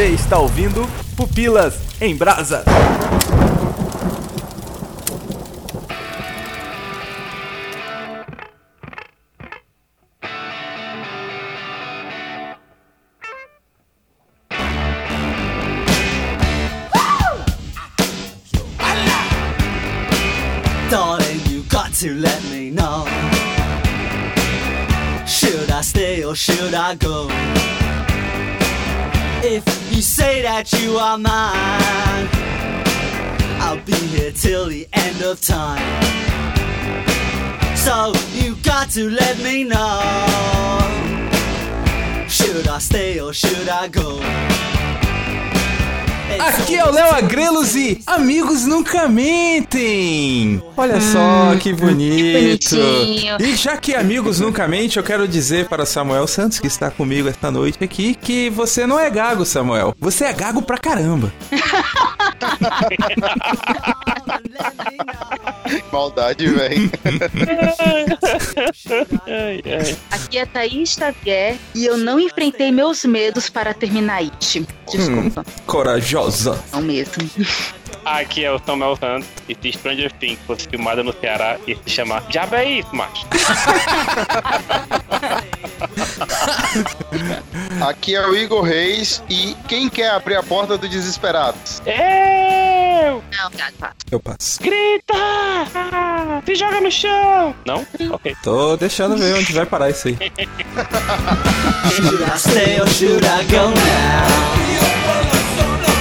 Você está ouvindo Pupilas em Brasa. Darling, you got to let me know. Should I stay or should I go? That you are mine, I'll be here till the end of time. So you got to let me know. Should I stay or should I go? Aqui é o Léo Agrelos e amigos nunca mentem. Olha só que bonito. bonitinho. E já que amigos nunca mentem, eu quero dizer para Samuel Santos que está comigo esta noite aqui que você não é gago, Samuel. Você é gago pra caramba. Maldade, velho. Aqui é Thaís Xavier e eu não enfrentei meus medos para terminar It. Desculpa, Corajosa. Não mesmo. Aqui é o Samuel Santos e se Stranger Things fosse filmada no Ceará ia se chamar Diabo é isso, macho. Aqui é o Igor Reis e quem quer abrir a porta do Desesperados? Eu! Não, gato, pá. Eu passo. Grita! Se joga no chão! Não? Ok. Tô deixando ver onde vai parar isso aí. Should I stay or should I go now?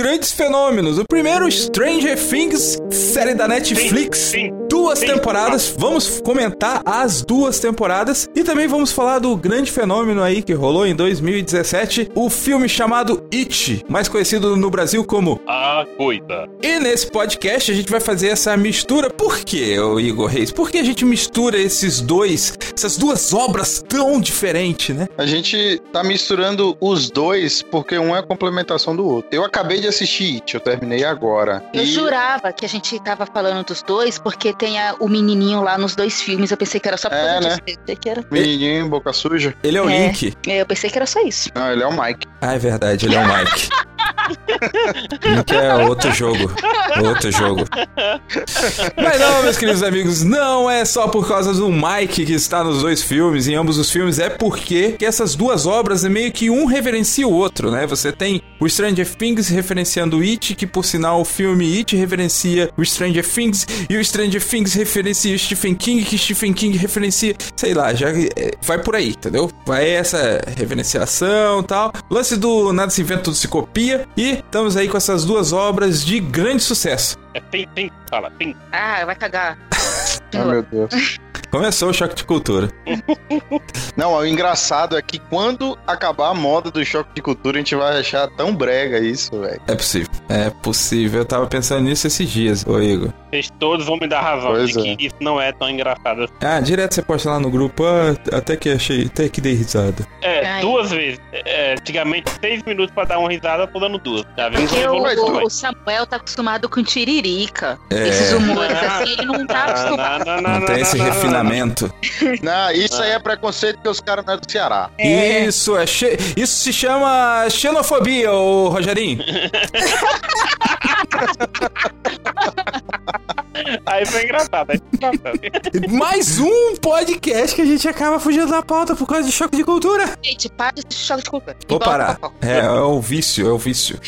grandes fenômenos. O primeiro, Stranger Things, série da Netflix. Sim, sim, Duas temporadas, vamos comentar as duas temporadas e também vamos falar do grande fenômeno aí que rolou em 2017, o filme chamado It, mais conhecido no Brasil como A coisa. e nesse podcast a gente vai fazer essa mistura. Por quê, ô Igor Reis? Por que a gente mistura esses dois, essas duas obras tão diferentes, né? A gente tá misturando os dois porque um é complementação do outro. Eu acabei de assistir It, eu terminei agora. Eu E- jurava que a gente tava falando dos dois porque tem a- o menininho lá nos dois filmes. Eu pensei que era só por É, causa né? era... Menininho, boca suja. Ele é o É. Link. Eu pensei que era só isso. Não, ele é o Mike. Ah, é verdade, ele é o Mike. Link é outro jogo. Outro jogo. Mas não, meus queridos amigos, não é só por causa do Mike que está nos dois filmes, em ambos os filmes, é porque que essas duas obras é meio que um reverencia o outro, né? Você tem o Stranger Things referenciando o It, que por sinal o filme It referencia o Stranger Things, e o Stranger Things referencia o Stephen King, que Stephen King referencia, sei lá, já é, vai por aí, entendeu? Vai essa reverenciação e tal. Lance do Nada se inventa, tudo se copia, e estamos aí com essas duas obras de grande sucesso. É tem, tem, fala, tem. Ah, vai cagar. Oh, meu Deus. Começou o choque de cultura. Não, o engraçado é que quando acabar a moda do choque de cultura, a gente vai achar tão brega isso, velho. É possível. É possível. Eu tava pensando nisso esses dias, ô Igor. Vocês todos vão me dar razão Pois de é. que isso não é tão engraçado. assim. Ah, direto você posta lá no grupo. Ah, até que achei, até que dei risada. É, Ai. duas vezes. É, antigamente, seis minutos pra dar uma risada, eu tô dando duas. Tá vendo? Porque o, o- Samuel tá acostumado com tiririca. É. Esses humores Ah. assim, ele não tá acostumado. Não, não, Não, tem esse não, não, não. refinamento. Não, isso aí é preconceito porque os caras não é do Ceará. Isso, é che... Isso se chama xenofobia, ô Rogerinho. Aí foi engraçado, aí foi engraçado. Mais um podcast que a gente acaba fugindo da pauta por causa de choque de cultura. Gente, para de choque de cultura. Vou parar. É, é o vício, é o vício.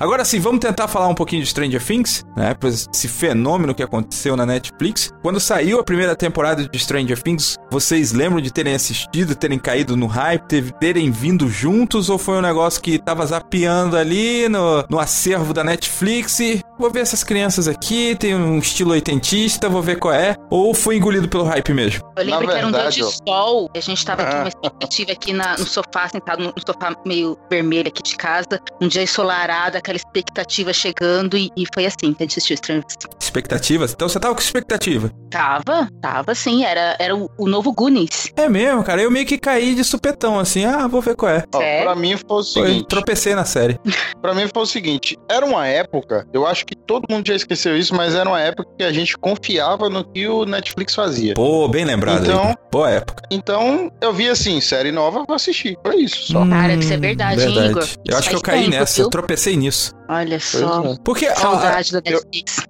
Agora sim, vamos tentar falar um pouquinho de Stranger Things, né? Esse fenômeno que aconteceu na Netflix. Quando saiu a primeira temporada de Stranger Things, vocês lembram de terem assistido, terem caído no hype, ter- terem vindo juntos? Ou foi um negócio que tava zapeando ali no, no acervo da Netflix e vou ver essas crianças aqui, tem um estilo oitentista, vou ver qual é? Ou foi engolido pelo hype mesmo? Eu lembro Na que era um dia verdade, de sol, a gente tava aqui Ah. expectativa aqui na- no sofá, sentado no, no sofá meio vermelho aqui de casa, um dia ensolarado, aquela expectativa chegando, e, e foi assim que a gente assistiu Stranger Things. Expectativas? Então você tava com expectativa. Tava, tava sim, era, era o, o novo Goonies. É mesmo, cara. Eu meio que caí de supetão, assim. Ah, vou ver qual é. Ó, Sério? pra mim foi o Foi, seguinte. tropecei na série. Pra mim foi o seguinte, era uma época, eu acho que todo mundo já esqueceu isso, mas era uma época que a gente confiava no que o Netflix fazia. Pô, bem lembrado. Então- aí. Boa época. Então, eu vi assim, série nova, vou assistir. Foi isso só. Cara, isso é verdade, hein, Igor? Eu acho que eu caí tempo, nessa, viu? eu tropecei nisso. Olha só. Pois é. Porque Saudade da eu- Netflix.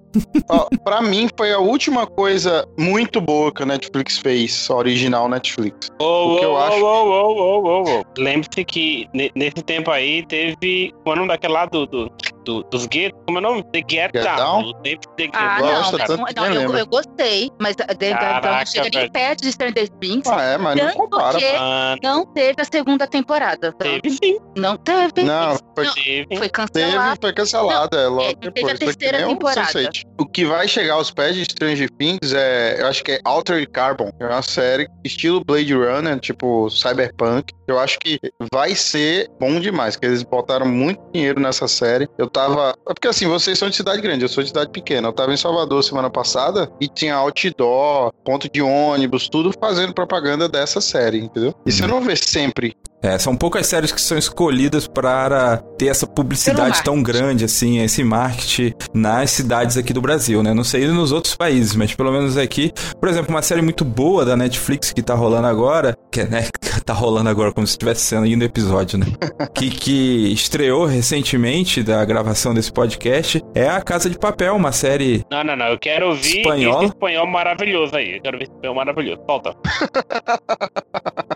Ó, pra mim, foi a última coisa muito boa que a Netflix fez, a original Netflix. Ô, O que eu ô, acho- ô, ô, ô, ô, ô. Lembre-se que ne- nesse tempo aí teve. Qual é o nome daquele lá do, do, do- dos guetos? Como é o nome? The Get, Get Down. Down? Get Ah, Down, não, cara. tanto não, não, eu, eu gostei, mas a- de- Caraca, não chega nem perto de Stranger Things. Ah, é, mas não compara. Mano, não teve a segunda temporada. teve sim. Não teve. Não, foi, Não, Teve. Foi teve, cancelado. foi cancelada. É, logo é, teve depois. a terceira temporada. Sense8. O que vai chegar aos pés de Stranger Things é, eu acho que é Altered Carbon. É uma série estilo Blade Runner, tipo Cyberpunk. Eu acho que vai ser bom demais, que eles botaram muito dinheiro nessa série. Eu tava. é Porque assim, vocês são de cidade grande, eu sou de cidade pequena. Eu tava em Salvador semana passada e tinha outdoor, ponto de ônibus, tudo fazendo propaganda dessa série, entendeu? E você não vê sempre. É, são poucas séries que são escolhidas para ter essa publicidade tão grande, assim, esse marketing nas cidades aqui do Brasil, né? Não sei nos outros países, mas pelo menos aqui. Por exemplo, uma série muito boa da Netflix que tá rolando agora, que é, né, tá rolando agora como se estivesse sendo ainda episódio, né? que, que estreou recentemente da gravação desse podcast, é A Casa de Papel, uma série Não, não, não. Eu quero ouvir Espanhol? esse espanhol maravilhoso aí. Eu quero ver esse espanhol maravilhoso. Solta.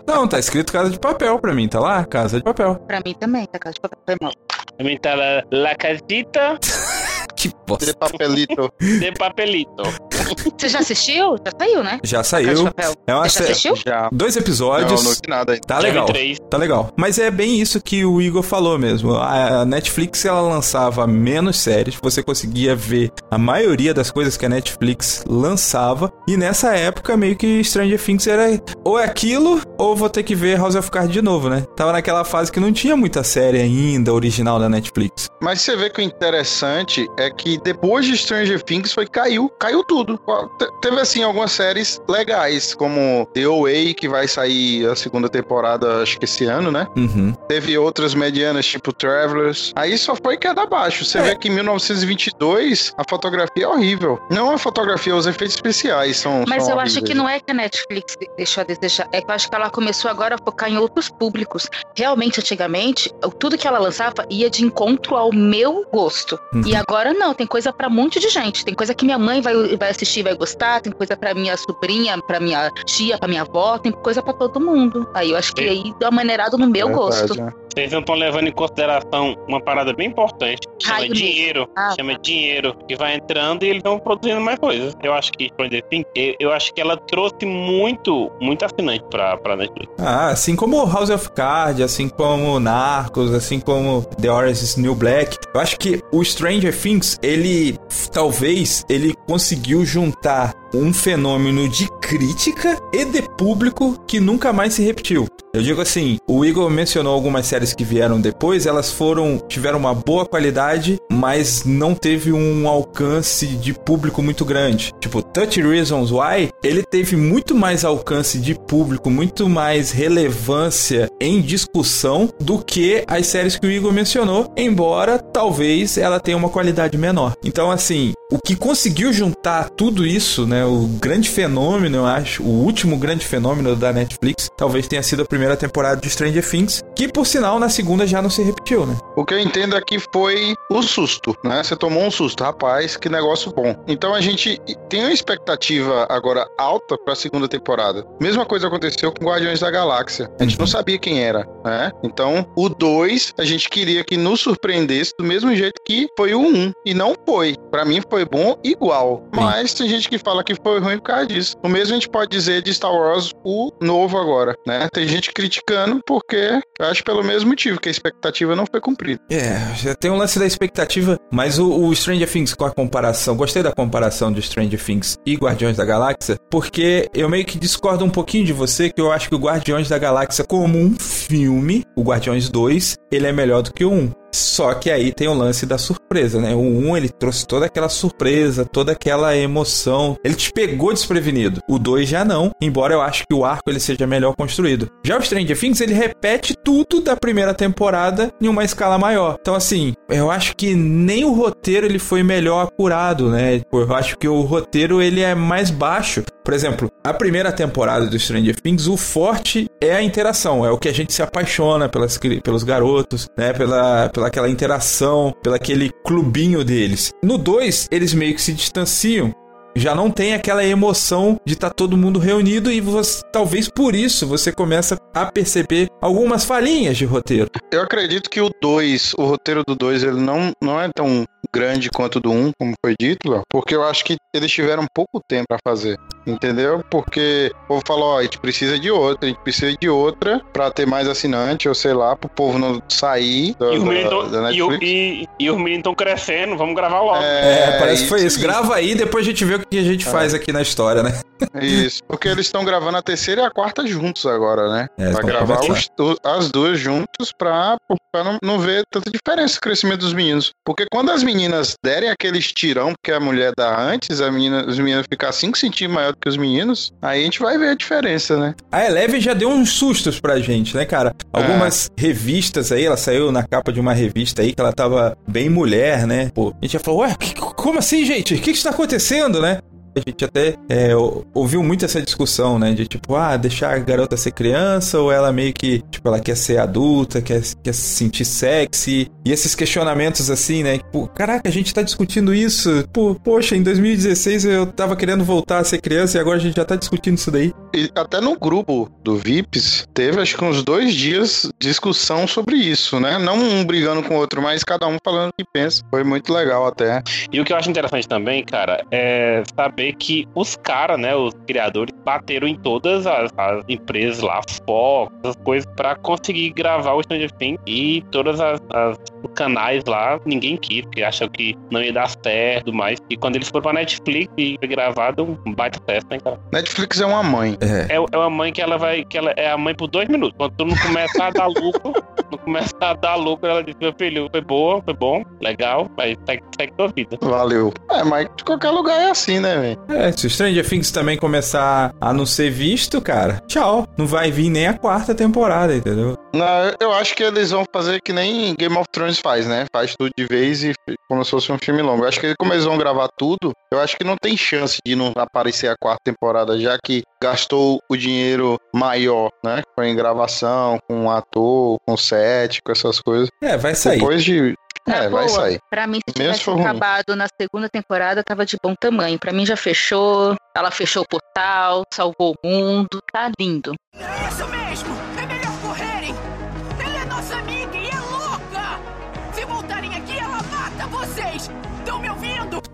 Não, tá escrito Casa de Papel pra mim, tá lá? Casa de Papel. Pra mim também, tá? Casa de Papel. Foi mal. Também tá La, La Casita Que bosta. De papelito. de Papelito. Você já assistiu? Já saiu, né? Já saiu. É uma Você já assistiu? Já. Dois Não, episódios. não vi nada ainda. Tá Já legal. Tá legal. Mas é bem isso que o Igor falou mesmo. A Netflix ela lançava menos séries, você conseguia ver a maioria das coisas que a Netflix lançava. E nessa época, meio que Stranger Things era ou é aquilo, ou vou ter que ver House of Cards de novo, né? Tava naquela fase que não tinha muita série ainda original da Netflix. Mas você vê que o interessante é que depois de Stranger Things foi caiu, caiu tudo. Te- Teve assim algumas séries legais, como The OA, que vai sair a segunda temporada, acho que esse ano, né? Uhum. Teve outras medianas, tipo Travelers. Aí só foi queda abaixo. Você É. vê que em 1922 a fotografia é horrível. Não a fotografia, os efeitos especiais são. Mas são eu acho que horríveis. não é que a Netflix deixou a desejar. É que eu acho que ela começou agora a focar em outros públicos. Realmente, antigamente, tudo que ela lançava ia de encontro ao meu gosto. Uhum. E agora não, tem coisa pra um monte de gente. Tem coisa que minha mãe vai, vai assistir e vai gostar, tem coisa pra minha sobrinha, pra minha tia, pra minha avó, tem coisa pra todo mundo. Aí eu acho que aí dá uma maneirada no meu Verdade, gosto. né? Vocês não estão levando em consideração uma parada bem importante. Chama Raio dinheiro. Ah, chama dinheiro. Que vai entrando e eles vão produzindo mais coisas. Eu acho que, por exemplo, assim, eu, eu acho que ela trouxe muito, muito assinante pra, pra Netflix. Ah, assim como House of Cards, assim como Narcos, assim como The Orange is New Black. Eu acho que o Stranger Things, ele talvez ele conseguiu juntar um fenômeno de crítica e de público que nunca mais se repetiu. Eu digo assim, o Igor mencionou algumas séries que vieram depois, elas foram tiveram uma boa qualidade, mas não teve um alcance de público muito grande. Tipo, 30 Reasons Why, ele teve muito mais alcance de público, muito mais relevância em discussão do que as séries que o Igor mencionou, embora talvez ela tenha uma qualidade menor. Então, assim, o que conseguiu juntar tudo isso, né, o grande fenômeno, eu acho, o último grande fenômeno da Netflix, talvez tenha sido a primeira temporada de Stranger Things, que por sinal na segunda já não se repetiu, né? O que eu entendo aqui foi o susto, né? Você tomou um susto, rapaz, que negócio bom. Então a gente tem uma expectativa agora alta pra segunda temporada. Mesma coisa aconteceu com Guardiões da Galáxia. A gente não sabia quem era, né? Então, o 2, a gente queria que nos surpreendesse do mesmo jeito que foi o 1. Um, e não foi. Pra mim foi bom igual. Mas tem gente que fala que foi ruim por causa disso. O mesmo a gente pode dizer de Star Wars, o novo agora, né? Tem gente criticando porque eu acho pelo mesmo motivo, que a expectativa não foi cumprida. É, já tem um lance da expectativa, mas o, o Stranger Things com a comparação, gostei da comparação de Stranger Things e Guardiões da Galáxia, porque eu meio que discordo um pouquinho de você, que eu acho que o Guardiões da Galáxia como um filme, o Guardiões 2, ele é melhor do que o 1. Só que aí tem o lance da surpresa, né? O 1 ele trouxe toda aquela surpresa, toda aquela emoção. Ele te pegou desprevenido. O 2 já não, embora eu acho que o arco ele seja melhor construído. Já o Stranger Things ele repete tudo da primeira temporada em uma escala maior. Então assim, eu acho que nem o roteiro ele foi melhor apurado, né? Eu acho que o roteiro ele é mais baixo. Por exemplo, a primeira temporada do Stranger Things, o forte é a interação, é o que a gente se apaixona pelas, pelos garotos, né? Pela, pela aquela interação, pelo aquele clubinho deles. No 2, eles meio que se distanciam já não tem aquela emoção de estar tá todo mundo reunido e você, talvez por isso você começa a perceber algumas falhinhas de roteiro. Eu acredito que o 2, o roteiro do 2, ele não, não é tão grande quanto do 1, um, como foi dito, Léo, porque eu acho que eles tiveram pouco tempo para fazer, entendeu? Porque o povo falou, ó, a gente precisa de outra, a gente precisa de outra para ter mais assinante, ou sei lá, pro povo não sair da, e e, e, e, os meninos estão crescendo, vamos gravar logo. É, é parece que foi isso. Grava aí, depois a gente vê o que a gente é. faz aqui na história, né? Isso, porque eles estão gravando a terceira e a quarta juntos agora, né? É, pra gravar os, as duas juntos pra, pra não, não ver tanta diferença no crescimento dos meninos. Porque quando as meninas derem aquele estirão que a mulher dá antes, a menina, os meninos ficar 5 centímetros maior do que os meninos, aí a gente vai ver a diferença, né? A Eleven já deu uns sustos pra gente, né, cara? Algumas é. revistas aí, ela saiu na capa de uma revista aí que ela tava bem mulher, né? Pô, a gente já falou, ué, que, como assim, gente? O que, que está acontecendo, né? A gente até é, ouviu muito essa discussão, né? De tipo, ah, deixar a garota ser criança ou ela meio que, tipo, ela quer ser adulta, quer, quer se sentir sexy. E esses questionamentos assim, né? Tipo, caraca, a gente tá discutindo isso. Pô, poxa, em 2016 eu tava querendo voltar a ser criança e agora a gente já tá discutindo isso daí. E até no grupo do VIPs teve acho que uns dois dias discussão sobre isso, né? Não um brigando com o outro, mas cada um falando o que pensa. Foi muito legal até. E o que eu acho interessante também, cara, é saber que os caras, né, os criadores, bateram em todas as, as empresas lá, Fox, as coisas, para conseguir gravar o Stranger Things e todas as, as canais lá, ninguém quis, porque achou que não ia dar certo mais. E quando eles foram pra Netflix e foi gravado, um baita festa, hein, cara? Netflix é uma mãe. É. é. é uma mãe que ela vai, que ela é a mãe por dois minutos. Quando tu não começa a dar lucro, não começa a dar lucro, ela diz, meu filho, foi boa, foi bom, legal, mas segue, segue tua vida. Valeu. É, mas de qualquer lugar é assim, né, velho? É, se o Stranger Things também começar a não ser visto, cara, tchau. Não vai vir nem a quarta temporada, entendeu? Não, eu acho que eles vão fazer que nem Game of Thrones faz, né? Faz tudo de vez e como se fosse um filme longo. Eu acho que como eles vão gravar tudo, eu acho que não tem chance de não aparecer a quarta temporada, já que gastou o dinheiro maior, né? Foi em gravação, com um ator, com set, com essas coisas. É, vai sair. Depois de na é, boa, vai sair. Pra mim, se tivesse acabado na segunda temporada, tava de bom tamanho. Pra mim já fechou, ela fechou o portal, salvou o mundo, tá lindo. É isso mesmo!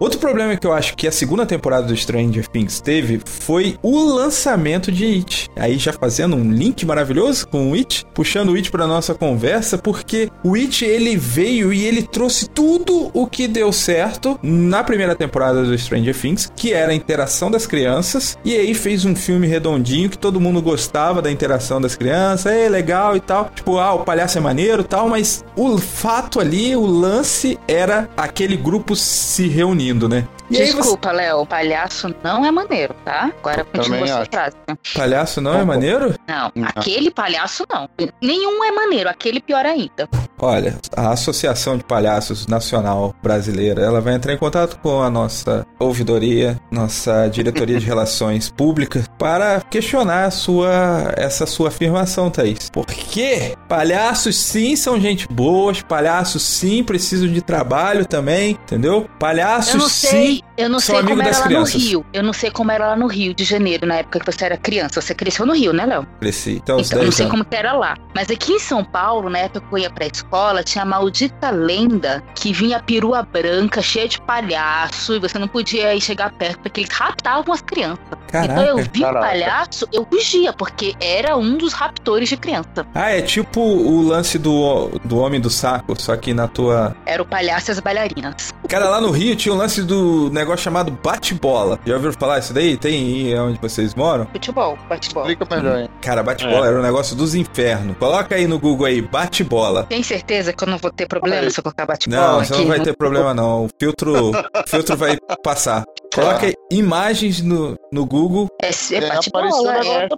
Outro problema que eu acho que a segunda temporada do Stranger Things teve foi o lançamento de It. Aí já fazendo um link maravilhoso com o It, puxando o It para nossa conversa, porque o It ele veio e ele trouxe tudo o que deu certo na primeira temporada do Stranger Things, que era a interação das crianças, e aí fez um filme redondinho que todo mundo gostava da interação das crianças, é legal e tal. Tipo, ah, o palhaço é maneiro, tal, mas o fato ali, o lance era aquele grupo se reunindo, né? E Desculpa, você... Léo, palhaço não é maneiro, tá? Agora continua sua frase. Palhaço não é maneiro? Não, não, aquele palhaço não. Nenhum é maneiro, aquele pior ainda. Olha, a Associação de Palhaços Nacional Brasileira, ela vai entrar em contato com a nossa ouvidoria, nossa diretoria de relações públicas, para questionar a sua, essa sua afirmação, Thaís. Porque palhaços sim são gente boa, palhaços sim precisam de trabalho também, entendeu? Palhaços não sei, eu não sei como era lá crianças. no Rio. Eu não sei como era lá no Rio de Janeiro, na época que você era criança. Você cresceu no Rio, né, Léo? Cresci. Então, os Então, eu não 10 sei anos. como que era lá. Mas aqui em São Paulo, na época que eu ia pra escola, tinha a maldita lenda que vinha a perua branca, cheia de palhaço, e você não podia ir chegar perto, porque eles raptavam as crianças. Então eu Caraca. vi Caraca. palhaço, eu fugia, porque era um dos raptores de criança. Ah, é tipo o lance do, do Homem do Saco, só que na tua. Era o palhaço e as bailarinas. Cara, lá no Rio tinha um lance do negócio chamado bate-bola. Já ouviram falar isso daí? Tem aí onde vocês moram? Futebol, futebol. Explica melhor, hein? Cara, bate-bola É. era um negócio dos infernos. Coloca aí no Google aí, bate-bola. Tem certeza que eu não vou ter problema se eu colocar bate-bola Não, aqui? você não vai ter problema não. O filtro, o filtro vai passar. Coloca imagens no, no Google. É, é É, é,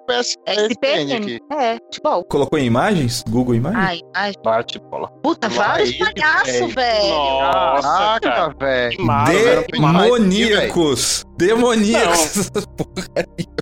é SPN. aqui. É, futebol. Colocou em imagens? Google Imagens? Ai, ai, Bate bola. puta, vários palhaços, velho. Nossa, cara. Caraca, velho. Demoníacos! Demoníacos!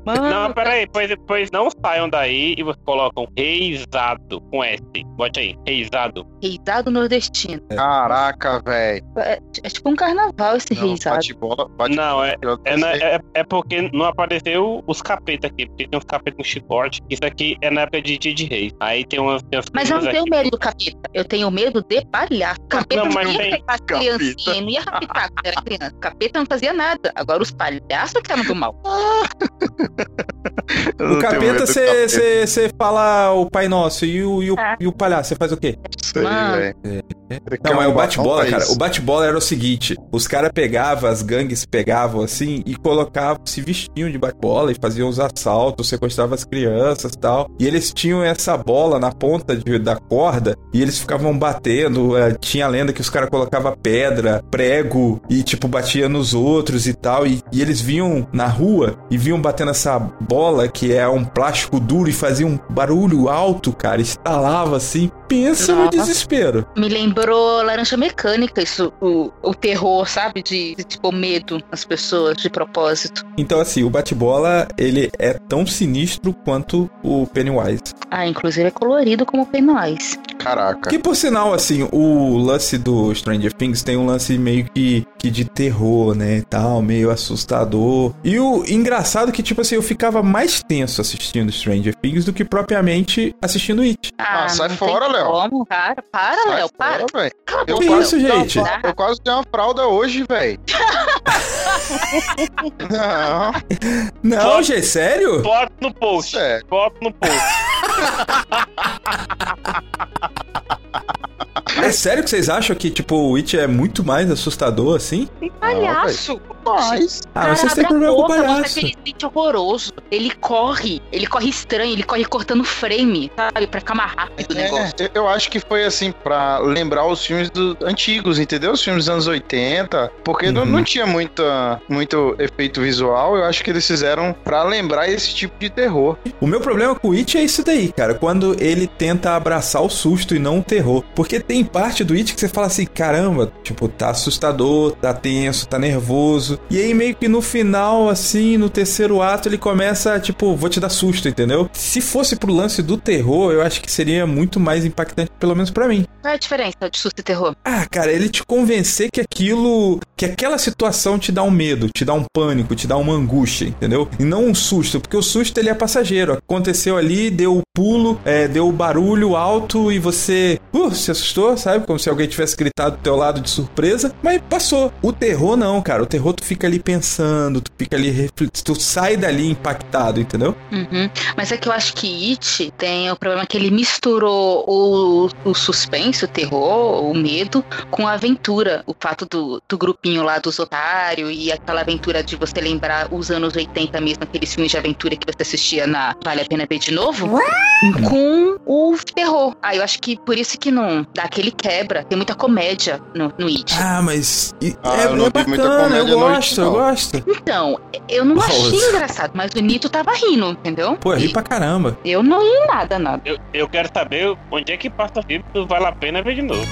Mano, Não, peraí, pois, pois não saiam daí e vocês colocam reizado com S. Bote aí, reizado. reizado nordestino. Caraca, velho. É, é tipo um carnaval esse Não, reizado. Bate bola, bate Não, é, é, na- é, é porque não apareceu os capetas aqui, porque tem uns capetas com chicote. Isso aqui é na época de dia de reis. Aí tem umas, tem umas Mas eu não tenho medo do capeta. Eu tenho medo de palhaço. Capeta Não, não, ia tem pegar capeta. criancinhas, não ia raptar quando era criança. Capeta não fazia nada. Agora os palhaços que eram do mal. O capeta, capeta, você fala o Pai Nosso e o, e o, É. e o palhaço, você faz o quê? sei, Mano. velho. Não, mas o bate-bola, é cara, o bate-bola era o seguinte: os caras pegavam, as gangues pegavam assim e colocavam, se vestiam de bate-bola e faziam os assaltos, sequestravam as crianças e tal. E eles tinham essa bola na ponta de- da corda e eles ficavam batendo. eh, tinha a lenda que os caras colocavam pedra, prego e, tipo, batia nos outros e tal. E, e eles vinham na rua e vinham batendo essa bola que é um plástico duro e fazia um barulho alto, cara. Estalava assim. Pensa no Nossa. desespero. Me lembrou Laranja Mecânica, isso, o, o terror, sabe? De, de tipo medo nas pessoas, de propósito. Então, assim, o bate-bola, ele é tão sinistro quanto o Pennywise. Ah, inclusive é colorido como Pennywise. Caraca. Que, por sinal, assim, o lance do Stranger Things tem um lance meio que, que de terror, né, e tal, meio assustador. E o engraçado é que, tipo assim, eu ficava mais tenso assistindo Stranger Things do que propriamente assistindo It. Ah, sai não fora, Léo. Como? Cara, para, Sai Léo, para. fora, Eu Que boca, isso, gente? Não, Eu quase dei uma fralda hoje, velho. Não, Não, gente, sério? Bota no post. sério. Bota no post. É sério que vocês acham que, tipo, o It é muito mais assustador, assim? Palhaço. Poxa, Ah, mas vocês têm problema com o palhaço. aquele sítio horroroso. Ele corre, ele corre estranho, ele corre cortando frame, sabe? Pra ficar mais rápido o negócio. É, eu acho que foi assim pra lembrar os filmes do- antigos, entendeu? Os filmes dos anos 80, porque não, Uhum. não tinha muita, muito efeito visual. Eu acho que eles fizeram pra lembrar esse tipo de terror. O meu problema com o It é isso daí, cara. Quando ele tenta abraçar o susto e não o terror. Porque tem parte do It que você fala assim, caramba, tipo, tá assustador, tá tenso, tá nervoso. E aí meio que no final, assim, no terceiro ato, ele começa, tipo, vou te dar susto, entendeu? Se fosse pro lance do terror, eu acho que seria muito mais impactante, pelo menos pra mim. Qual é a diferença de susto e terror? Ah, cara, ele te convencer que aquilo. que aquela situação te dá um medo, te dá um pânico, te dá uma angústia, entendeu? E não um susto, porque o susto ele é passageiro. Aconteceu ali, deu o pulo, é, deu o barulho alto e você uh, se assustou, sabe? Como se alguém tivesse gritado do teu lado de surpresa, mas passou. O terror não, cara. O terror tu fica ali pensando, tu fica ali refletindo, tu sai dali impactado, entendeu? Uhum. Mas é que eu acho que It tem o problema que ele misturou o, o suspense, o terror, o medo, com a aventura. O fato do, do grupinho lá dos otários e aquela aventura de você lembrar os anos 80 mesmo, aqueles filmes de aventura que você assistia na Vale a Pena Ver de Novo, com o terror. Ah, eu acho que por isso que não dá aquele quebra. Tem muita comédia no, no It. Ah, mas. e- Ah, é, eu não é vi muita bacana, eu no It, gosto, eu gosto. Então, eu não achei Nossa. engraçado, mas o Nito tava rindo, entendeu? Pô, eu ri pra caramba. Eu não ri nada, nada. Eu, eu quero saber onde é que passa o filme que vale a pena ver de novo.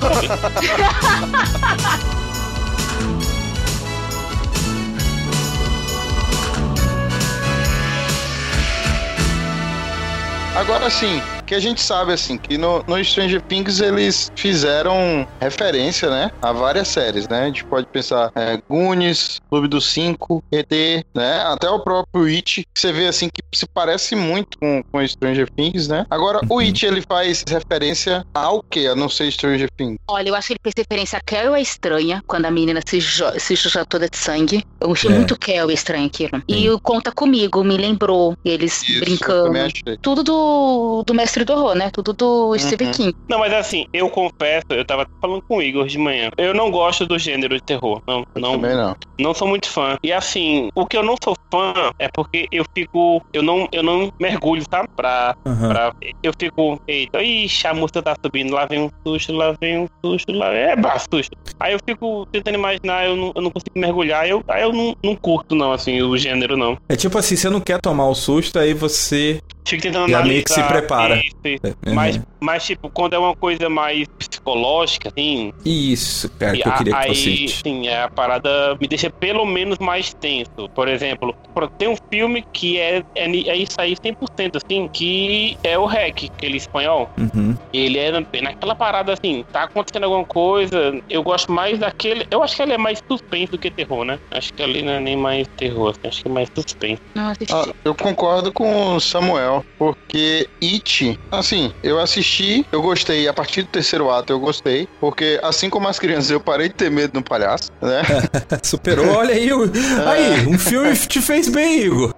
Agora sim, que a gente sabe, assim, que no, no Stranger Things eles fizeram referência, né, a várias séries, né? A gente pode pensar é, Goonies, Clube dos Cinco, ET, né? Até o próprio It, que você vê, assim, que se parece muito com, com Stranger Things, né? Agora, o It, ele faz referência ao quê? A não ser Stranger Things. Olha, eu acho que ele fez referência a Carol é estranha, quando a menina se, se suja toda de sangue. Eu achei É. muito Carol estranho aquilo. E o Conta Comigo, me lembrou. Eles Isso, eu brincando. também achei. Tudo do, do Mestre do Horror, né? Tudo do Stephen Uhum. King. Não, mas assim, eu confesso, eu tava falando com o Igor de manhã. Eu não gosto do gênero de terror. Não, não, Também não. não sou muito fã. E assim, o que eu não sou fã é porque eu fico. Eu não, eu não mergulho, sabe? Pra, Aham. pra. Eu fico. Eita, ixi, a música tá subindo, lá vem um susto, lá vem um susto, lá vem. É, bah, susto. Aí eu fico tentando imaginar, eu não, eu não consigo mergulhar, eu, aí eu não, não curto, não, assim, o gênero, não. É tipo assim, você não quer tomar o susto, aí você. Fico tentando Já meio que se prepara. Isso, isso. Uhum. Mas, mas, tipo, quando é uma coisa mais psicológica, assim, Isso, cara, que eu a- queria que aí, fosse. sim, a parada me deixa pelo menos mais tenso. Por exemplo, tem um filme que é, é, é isso aí 100%, assim, que é o REC, aquele espanhol. Uhum. Ele é na- naquela parada, assim, tá acontecendo alguma coisa, eu gosto mais daquele... Eu acho que ele é mais suspense do que terror, né? Acho que ali não é nem mais terror, assim, acho que é mais suspense. Não. Ah, eu concordo com o Samuel, porque It, assim, eu assisti, eu gostei, a partir do terceiro ato eu gostei, porque assim como as crianças, eu parei de ter medo no palhaço, né? Superou, olha aí. o- Aí, um filme te fez bem, Igor.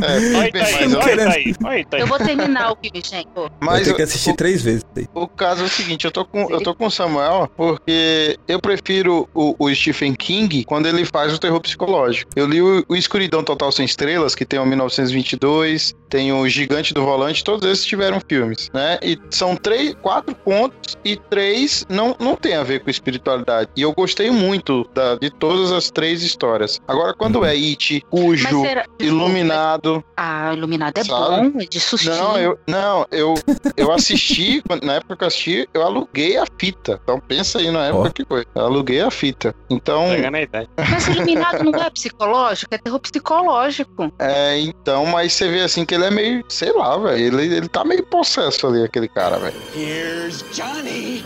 É, bem, aí, olha aí, olha aí. Eu vou terminar o filme, gente. Mas ter eu- que assistir três vezes. O caso é o seguinte, eu tô com, eu tô com o Samuel porque eu prefiro o, o Stephen King quando ele faz o terror psicológico. Eu li o, o Escuridão Total Sem Estrelas, que tem o 1922, tem o Gigante do Volante, todos esses tiveram filmes, né? E são três, quatro contos e três não, não tem a ver com espiritualidade. E eu gostei muito da- de todas as três histórias. Agora, quando é It, Cujo, será... Iluminado... Ah, Iluminado é Sabe? bom, é de sustinho. Não, eu, não, eu, eu assisti, na época que eu assisti, eu aluguei a fita. Então pensa aí na época Ó. que foi. Eu aluguei a fita. Então, Pega na idade. Mas Iluminado não é psicológico, é terror psicológico. é, então, mas você vê assim que ele é meio, sei lá, velho. Ele, ele tá meio possesso ali, aquele cara, velho. Here's Johnny.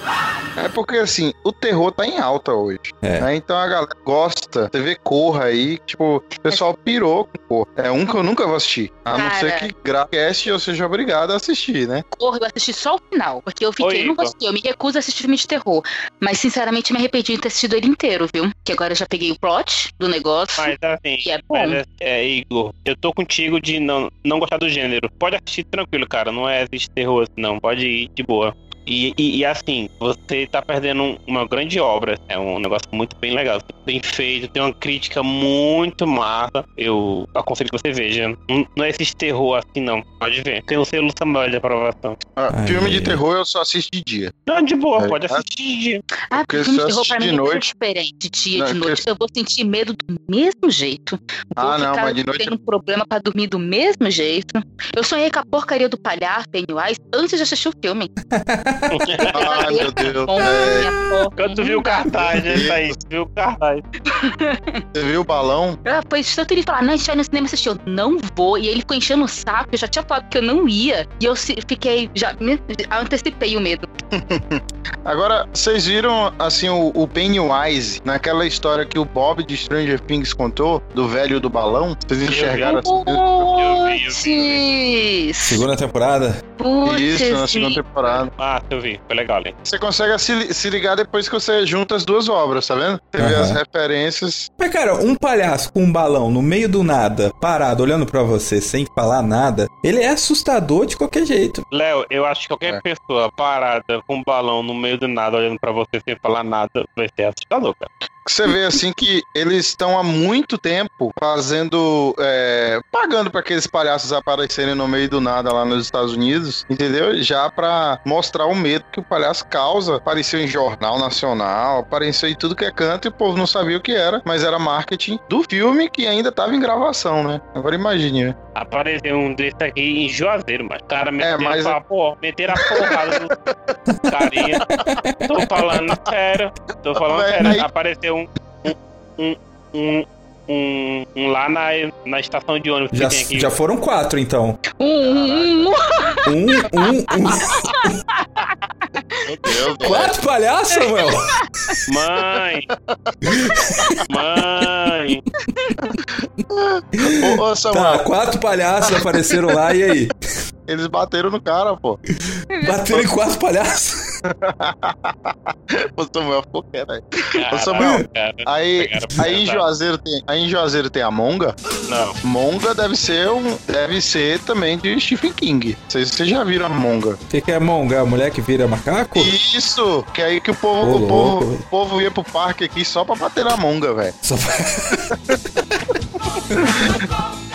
É porque assim, o terror tá em alta hoje. É. né? Então a galera gosta. Você vê Corra aí, tipo, o pessoal pirou com Corra. É um que eu nunca vou assistir. A não Cara. ser que grave eu seja obrigado a assistir, né? Corra, eu assisti só o final, porque eu fiquei, Oi, não gostei, eu me recuso a assistir filme de terror. Mas, sinceramente, me arrependi de ter assistido ele inteiro, viu? Que agora eu já peguei o plot do negócio. Mas assim, E é bom. mas é, é, Igor, eu tô contigo de não, não gostar do gênero. Pode assistir tranquilo, cara. Não é terror não. Pode ir de boa. E, e, e, assim, você tá perdendo um- uma grande obra. É um negócio muito bem legal. Bem feito, tem uma crítica muito massa. Eu aconselho que você veja. Não, não é esse terror assim, não. Pode ver. Tem o selo Samuel de aprovação. Ah, filme de terror eu só assisto de dia. Não, de boa, É, pode ah, assistir de dia. Ah, porque filme eu de terror pra assistir mim de é noite- diferente. De dia, Não, de é noite. que- Eu vou sentir medo do mesmo jeito. Vou Ah, não, mas de noite- tendo um problema pra dormir do mesmo jeito. Eu sonhei com a porcaria do palhaço Pennywise antes de assistir o filme. Ai, meu Deus. É, Quando tu viu o cartaz, né, Thaís? Tu viu o cartaz. você viu o balão? Ah, pois tanto ele falar, não, a gente vai no cinema assistir, eu não vou. E ele ficou enchendo o saco, eu já tinha falado que eu não ia. E eu fiquei, já me, antecipei o medo. Agora, vocês viram, assim, o, o Pennywise, naquela história que o Bob de Stranger Things contou, do velho do balão? Vocês enxergaram assim? vi, eu Putz! Segunda temporada. Putz, Isso, na sim. segunda temporada. Ah, eu vi. Foi legal, hein? Você consegue se, se ligar depois que você junta as duas obras, tá vendo? Você vê Aham. as referências. Mas, cara, um palhaço com um balão no meio do nada, parado, olhando pra você sem falar nada, ele é assustador de qualquer jeito. Léo, eu acho que qualquer É. pessoa parada com um balão no meio do nada, olhando pra você sem falar nada, vai ser assustador, cara. Você vê assim que eles estão há muito tempo fazendo. é, pagando para aqueles palhaços aparecerem no meio do nada lá nos Estados Unidos, entendeu? Já pra mostrar o medo que o palhaço causa. Apareceu em jornal nacional, apareceu em tudo que é canto e o povo não sabia o que era, mas era marketing do filme que ainda tava em gravação, né? Agora imagine, né? Apareceu um desse aqui em Juazeiro, mas cara meteram, mas- a, porra, meteram a porrada no carinha. Tô falando sério, tô falando Véi, sério. aí- Apareceu um, um, um, um, um, lá na, na estação de ônibus Já, que tem aqui. já foram quatro, então. Um, um, um. Um, um, um. Meu Deus. Quatro palhaços, Samuel? Mãe! Mãe! Ô, ô, Samuel, Tá, quatro palhaços apareceram lá, e aí? eles bateram no cara, pô. Bateram em quatro palhaços? O Samuel ficou quieto aí. Caralho, Samuel, cara. Aí, aí em. Juazeiro tem, aí em Juazeiro tem a Monga. Não. Monga deve ser um, deve ser também de Stephen King. Não sei se vocês já viram a Monga. O que, que é monga? A mulher que vira macaco? Isso, que aí que o povo, Ô, o, povo, o povo ia pro parque aqui só pra bater na Monga, velho. Só pra-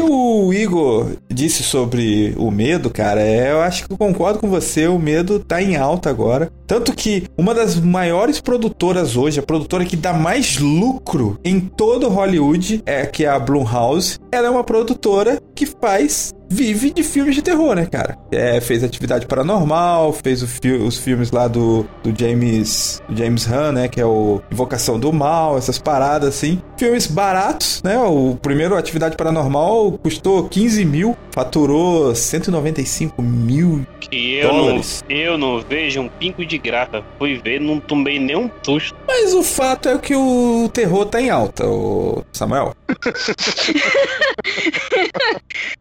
o Igor disse sobre o medo, cara, é, eu acho que eu concordo com você, o medo tá em alta agora. Tanto que uma das maiores produtoras hoje, a produtora que dá mais lucro em todo Hollywood, é que é a Blumhouse. Ela é uma produtora que faz vive de filmes de terror, né, cara? É, fez Atividade Paranormal, fez o fi- os filmes lá do, do James do James Han, né, que é o Invocação do Mal, essas paradas assim. Filmes baratos, né? O primeiro Atividade Paranormal custou 15 mil, faturou 195 mil. Que eu não, Dólares. eu não vejo um pingo de graça. Fui ver, não tomei nenhum susto. Mas o fato é que o terror tá em alta, o Samuel.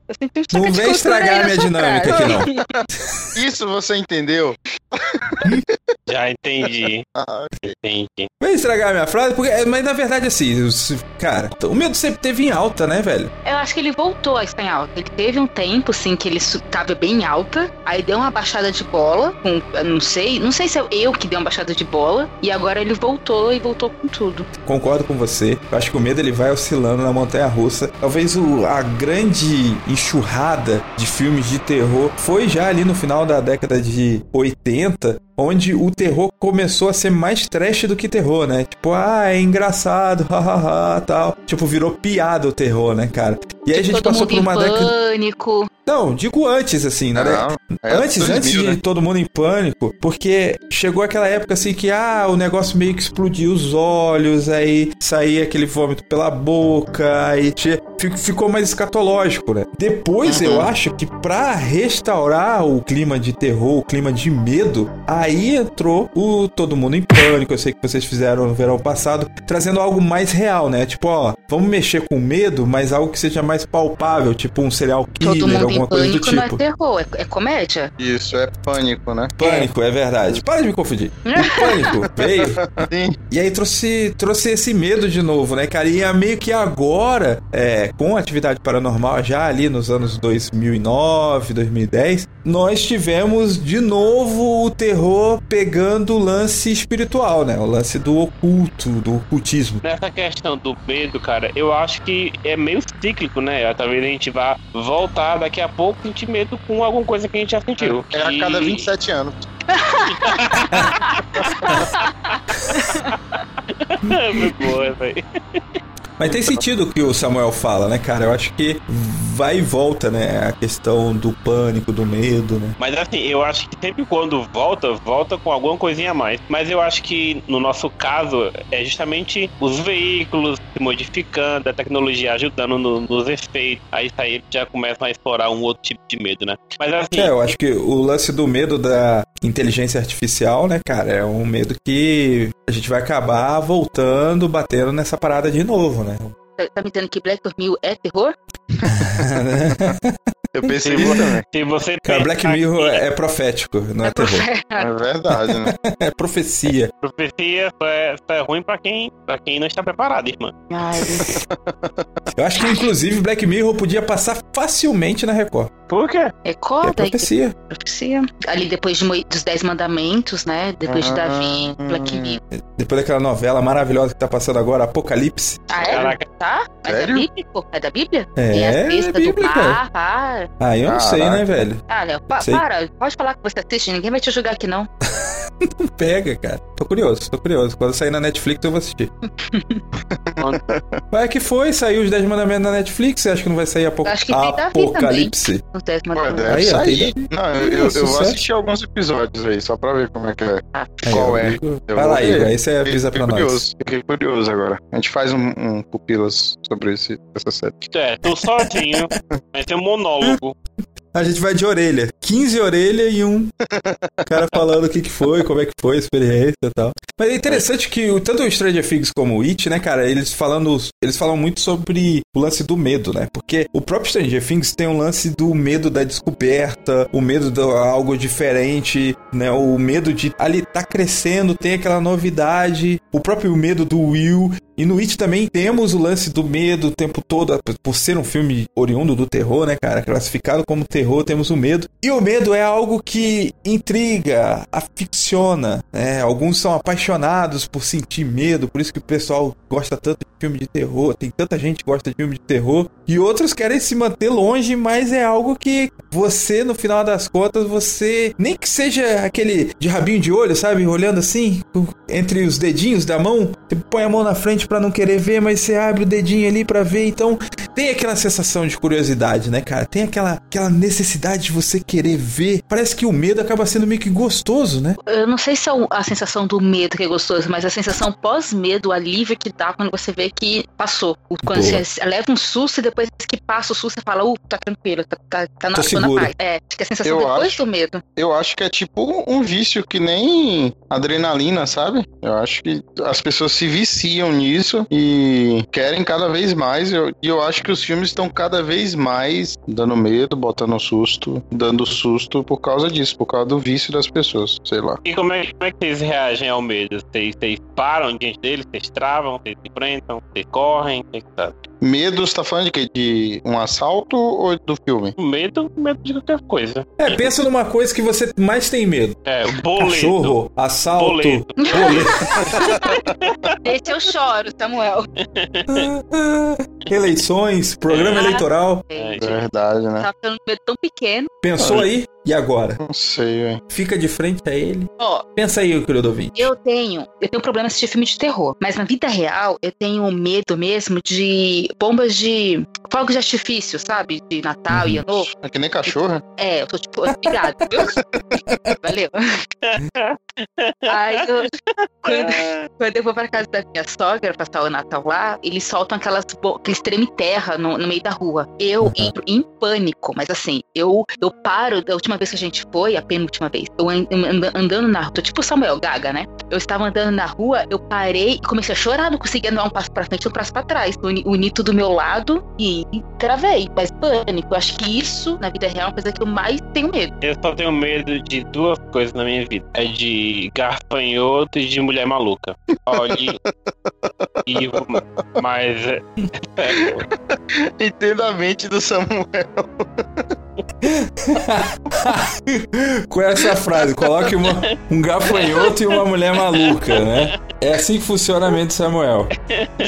Eu senti um Não vem estragar a minha dinâmica aqui, não. Isso você entendeu? Já entendi. Ah, entendi. Vai estragar a minha frase, porque, é, mas na verdade, assim, cara, o medo sempre teve em alta, né, velho? Eu acho que ele voltou a estar em alta. Ele teve um tempo, assim, que ele su- tava bem alta, aí deu uma baixada de bola, com, eu não sei, não sei se é eu que dei uma baixada de bola, e agora ele voltou e voltou com tudo. Concordo com você. Eu acho que o medo ele vai oscilando na montanha russa. Talvez o- a grande enxurrada de filmes de terror foi já ali no final da década de 80, onde o terror começou a ser mais trash do que terror, né? Tipo, ah, é engraçado, hahaha, tal. Tipo, virou piada o terror, né, cara? E aí a gente Tipo, passou por uma década. pânico. Não, digo antes, assim, na década. não, é Antes, 2000, antes de né? todo mundo em pânico, porque chegou aquela época assim que ah, o negócio meio que explodiu os olhos, aí saía aquele vômito pela boca, aí ficou mais escatológico, né? Depois eu acho que pra restaurar o clima de terror, o clima de medo, aí entrou o Todo Mundo em Pânico, eu sei que vocês fizeram no verão passado, trazendo algo mais real, né? Tipo, ó, vamos mexer com medo, mas algo que seja mais palpável, tipo um serial killer, em alguma coisa do pânico não é tipo. terror, é, é comédia. Isso, é pânico, né? Pânico, é verdade. Para de me confundir. O pânico veio. Sim. E aí trouxe, trouxe esse medo de novo, né, cara? E é meio que agora, é, com a atividade paranormal, já ali nos anos 2009, 2010, nós tivemos de novo o terror pegando o lance espiritual, né? O lance do oculto, do ocultismo. Nessa questão do medo, cara, eu acho que é meio cíclico, né? Talvez a gente vá voltar daqui a pouco sentir medo com alguma coisa que a gente já sentiu. É a E- cada 27 anos. É muito boa, velho. Mas tem sentido o que o Samuel fala, né, cara? Eu acho que vai e volta, né? A questão do pânico, do medo, né? Mas assim, eu acho que sempre quando volta, volta com alguma coisinha a mais. Mas eu acho que no nosso caso é justamente os veículos se modificando, a tecnologia ajudando no- nos efeitos. Aí isso aí já começam a explorar um outro tipo de medo, né? Mas assim, É, eu acho que o lance do medo da inteligência artificial, né, cara, é um medo que a gente vai acabar voltando, batendo nessa parada de novo, né? Tá, tá me dizendo que Black Mirror é terror? Eu pensei nisso também. se você Cara, Black Mirror que é profético, não é terror. É verdade, né? É profecia. profecia só é, só é ruim pra quem, pra quem não está preparado, irmã. Ai, Eu acho que, inclusive, Black Mirror podia passar facilmente na Record. Por quê? É recorda aí, profecia. profecia. Ali depois de dos Dez Mandamentos, né? Depois de Davi, Ah. Black Mirror. Depois daquela novela maravilhosa que tá passando agora, Apocalipse. Ah, é? Caraca. Tá? É da Sério? Bíblia? pô? É da Bíblia? É, Tem a é do cara. mar, para. Ah, eu não sei, Caraca. né, velho? Ah, Léo, pa- Sei. para. Pode falar que você assiste, ninguém vai te julgar aqui, não. Não pega, cara. Tô curioso, tô curioso. Quando sair na Netflix eu vou assistir. Mas é que foi, saiu os 10 mandamentos na Netflix, você acha que não vai sair apo Acho que tem Apocalipse? Deve Aí, ó, sair. tem- Não, eu, eu- eu vou Sucesso. assistir alguns episódios aí, só pra ver como é que é. Ah. Aí, Qual é? Vai lá. Igor, aí você avisa Fiquei pra nós. curioso, Fiquei curioso agora. A gente faz um, um pupilas sobre esse, essa série. É, tô sozinho. Vai ser um monólogo. A gente vai de orelha. 15 orelhas e um cara falando o que, que foi, como é que foi a experiência e tal. Mas é interessante que tanto o Stranger Things como o It, né, cara, eles falando, eles falam muito sobre o lance do medo, né? Porque o próprio Stranger Things tem um lance do medo da descoberta, o medo de algo diferente, né? O medo de ali tá crescendo, tem aquela novidade, o próprio medo do Will. E no It também temos o lance do medo o tempo todo, por ser um filme oriundo do terror, né, cara? Classificado como terror, temos o medo. E o medo é algo que intriga, aficiona, né? Alguns são apaixonados por sentir medo, por isso que o pessoal gosta tanto de filme de terror, tem tanta gente que gosta de filme de terror. E outros querem se manter longe, mas é algo que você, no final das contas, você. Nem que seja aquele de rabinho de olho, sabe? Olhando assim, entre os dedinhos da mão, você põe a mão na frente pra não querer ver, mas você abre o dedinho ali pra ver. Então, tem aquela sensação de curiosidade, né, cara? Tem aquela, aquela necessidade de você querer ver. Parece que o medo acaba sendo meio que gostoso, né? Eu não sei se é a sensação do medo que é gostoso, mas a sensação pós-medo, o alívio que dá quando você vê que passou. Quando Boa. você leva um susto e depois que passa o susto, você fala, uh, tá tranquilo, tá, tá, tá na, Na seguro. paz. É, acho que a sensação Eu depois acho. do medo. Eu acho que é tipo um vício que nem adrenalina, sabe? Eu acho que as pessoas se viciam nisso e querem cada vez mais. Eu- E eu, acho que os filmes estão cada vez mais dando medo, botando susto, dando susto por causa disso, por causa do vício das pessoas, sei lá. E como é, como é que vocês reagem ao medo? Vocês, vocês param diante dele? Vocês travam? Vocês se enfrentam? Vocês correm? O que que tá? Medo, você tá falando de quê? De um assalto ou do filme? Medo, medo de qualquer coisa. É, pensa numa coisa que você mais tem medo: É, o boleto. cachorro, assalto, Boleto. boleto. Esse eu choro, Samuel. Eleições, programa Ah. eleitoral. É, Verdade, né? Tava ficando medo tão pequeno. Pensou aí? E agora? Não sei, velho. Fica de frente a ele. Ó, Pensa aí, querido ouvinte. eu tenho, eu tenho problema de assistir filme de terror, mas na vida real eu tenho medo mesmo de bombas de fogos de artifício, sabe? De Natal e Ano Novo. É que nem cachorro. É, eu tô tipo, obrigado, viu? Valeu. Aí eu, quando, quando eu vou pra casa da minha sogra passar o Natal lá, eles soltam aquelas aqueles treme terra no, no meio da rua. Eu Uhum. entro em pânico, mas assim, eu, eu paro, da última vez que a gente foi, a penúltima vez, eu an- anda- andando na rua, tô tipo o Samuel Gaga, né? Eu estava andando na rua, eu parei e comecei a chorar, não conseguia dar um passo pra frente e um passo pra trás. Uni, uni tudo do meu lado e travei, mas pânico. Eu acho que isso, na vida real, é uma coisa que eu mais tenho medo. Eu só tenho medo de duas coisas na minha vida. É de garfanhoto e de mulher maluca. Olhe. e, mas é, é, Entenda a mente do Samuel. Com essa frase, coloque uma- um gafanhoto e uma mulher maluca, né? É assim que funciona a mente de Samuel.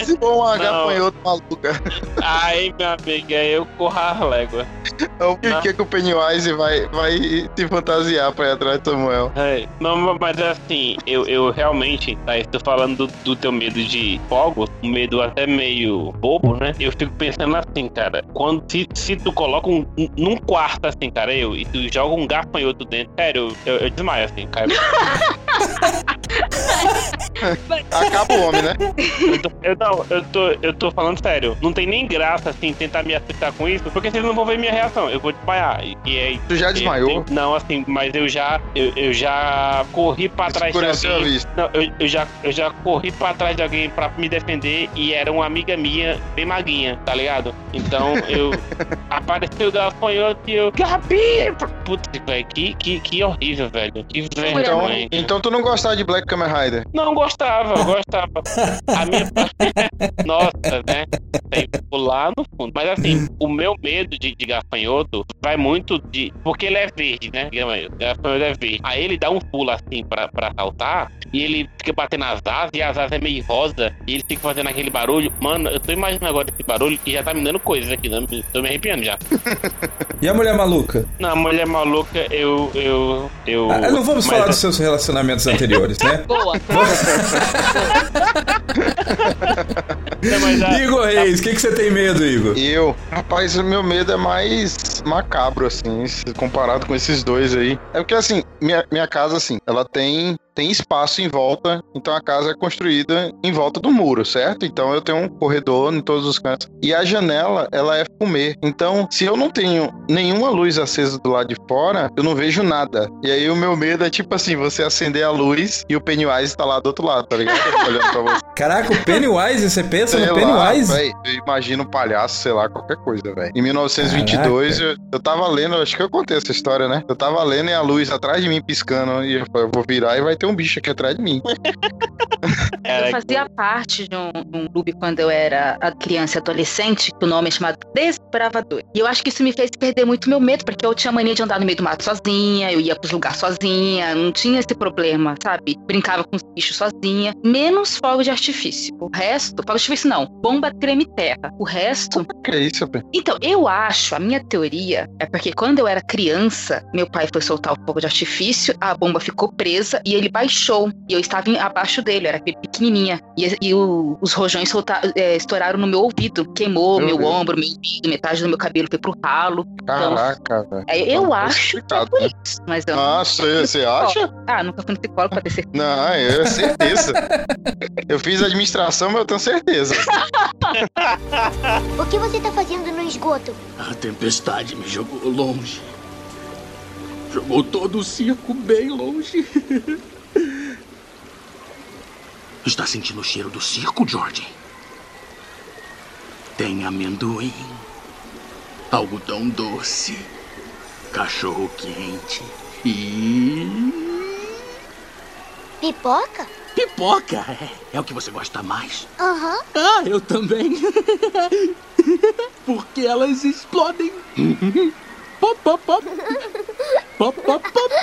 Se for uma Não. gafanhoto maluca. Aí, minha amiga, eu corro as léguas. O que, que, que o Pennywise vai, vai se fantasiar pra ir atrás do Samuel? É, não, mas assim, eu, eu realmente, tá, estou falando do, do teu medo de fogos, um medo até meio bobo, né? Eu fico pensando assim, cara, quando se, se tu coloca um, um- num quarto assim, cara, eu, e tu joga um gafanhoto dentro, sério, eu, eu desmaio assim, cara. Acaba o homem, né? Eu, tô- eu não, eu tô, eu tô falando sério, não tem nem graça assim tentar me assustar com isso, porque vocês não vão ver minha reação, eu vou desmaiar. E, e é Tu já desmaiou? Não, assim, mas eu já, eu, eu já corri pra trás de alguém. vista. Não, eu, eu já, eu já corri pra trás de alguém pra me defender e era uma amiga minha, bem maguinha, tá ligado? Então eu. apareceu o gafanhoto e eu. Gabi! Putz, velho, que, que, que horrível, velho. Que Então, vergonha. então tu não gostava de Black Kamen Rider? Não gostava, eu gostava. A minha. Nossa, né? Tem que pular no fundo. Mas assim, o meu medo de, de gafanhoto vai muito de. Porque ele é verde, né? Gafanhoto é verde. Aí ele dá um pulo assim pra, pra saltar. E ele fica batendo as asas e as asas é meio rosa e ele fica fazendo aquele barulho. Mano, eu tô imaginando agora esse barulho e já tá me dando coisas aqui, né? Tô me arrepiando já. E a mulher maluca? Não, mulher maluca, eu. eu. eu. Ah, não vamos mas- falar dos seus relacionamentos anteriores, né? Boa. Não, a- Igor Reis, o que, que você tem medo, Igor? Eu, rapaz, o meu medo é mais macabro, assim, comparado com esses dois aí. É porque, assim, minha, minha casa, assim, ela tem, tem espaço em volta, então a casa é construída em volta do muro, certo? Então eu tenho um corredor em todos os cantos. E a janela, ela é fumê. Então, se eu não tenho nenhuma luz acesa do lado de fora, eu não vejo nada. E aí o meu medo é, tipo assim, você acender a luz e o Pennywise tá lá do outro lado, tá ligado? Olhando pra você. Caraca, o Pennywise, você pensa Sei no lá, Pennywise? véi, eu imagino um palhaço, sei lá, qualquer coisa, velho. Em 1922, eu, eu tava lendo, acho que eu contei essa história, né? Eu tava lendo e a luz atrás de mim piscando, e eu falei, eu vou virar e vai ter um bicho aqui atrás de mim. Eu fazia parte de um, um clube quando eu era a criança e adolescente, que o nome é chamado Desbravador. E eu acho que isso me fez perder muito meu medo, porque eu tinha mania de andar no meio do mato sozinha, eu ia pros lugares sozinha, não tinha esse problema, sabe? Brincava com os bichos sozinha, menos fogo de artifício. O resto, fogo de artifício não, bomba treme terra. O resto, Que é isso, Pê? então, eu acho, a minha teoria é porque quando eu era criança, meu pai foi soltar o fogo de artifício, a bomba ficou presa e ele baixou. E eu estava em- abaixo dele, era pequenininha. E, e o- os rojões solta- é, estouraram no meu ouvido, queimou Meu meu, Deus. ombro, meu ouvido, metade do meu cabelo foi pro ralo. Caraca, velho. É, eu Tá acho que é explicado, por né? isso, mas eu Nossa, você acha? Ah, nunca fui no psicólogo pra ter certeza. Não, eu certeza. eu fiz administração, mas eu tenho certeza. O que você tá fazendo no esgoto? A tempestade me jogou longe. Jogou todo o circo bem longe. Está sentindo o cheiro do circo, George? Tem amendoim, algodão doce, cachorro quente e. Pipoca? pipoca. É, é o que você gosta mais. Aham. Ah, eu também. Porque elas explodem. Pop, pop, pop. Pop, pop, pop.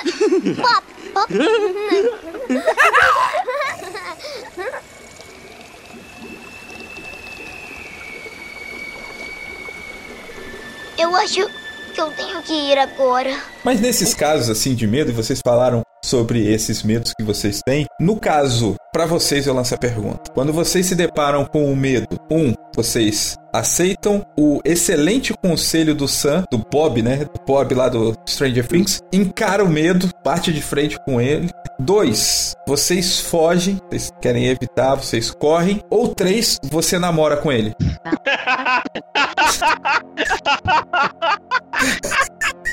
Eu acho que eu tenho que ir agora. Mas nesses casos assim de medo, e vocês falaram sobre esses medos que vocês têm. No caso, para vocês eu lanço a pergunta. Quando vocês se deparam com o medo, um, vocês aceitam o excelente conselho do Sam, do Bob, né? Do Bob lá do Stranger Things, encara o medo, bate de frente com ele. Dois, vocês fogem, vocês querem evitar, vocês correm. Ou três, você namora com ele.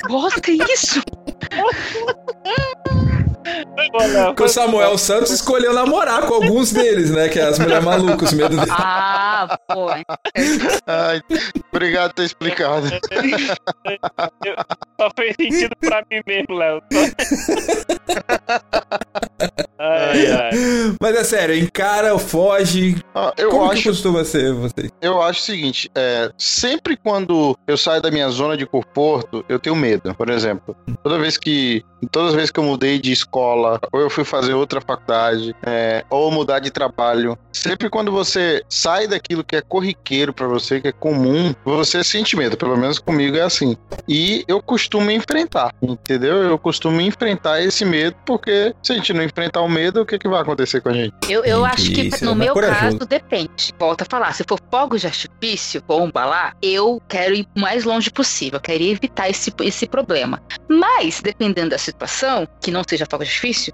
Nossa, que isso? Porque o Samuel Santos escolheu namorar com alguns deles, né? Que é as mulheres malucas, o medo dele. Ah, pô. Ai, obrigado por ter explicado. Só fez sentido pra mim mesmo, Léo. Ai, ai. Mas é sério, encara, foge. Ah, eu Como acho que costuma ser vocês? Eu acho o seguinte, é, sempre quando eu saio da minha zona de conforto, eu tenho medo. Por exemplo, toda vez que todas as vezes que eu mudei de escola, ou eu fui fazer outra faculdade, é, ou mudar de trabalho, sempre quando você sai daquilo que é corriqueiro pra você, que é comum, você sente medo. Pelo menos comigo é assim. E eu costumo enfrentar, entendeu? Eu costumo enfrentar esse medo, porque se a gente não enfrentar o medo, o que, que vai acontecer com a gente? Eu, eu acho que é no mais meu corajoso. caso depende. Volta a falar, se for fogos de artifício, bomba lá, eu quero ir o mais longe possível, eu quero evitar esse, esse problema. Mas, dependendo da situação, que não seja fogo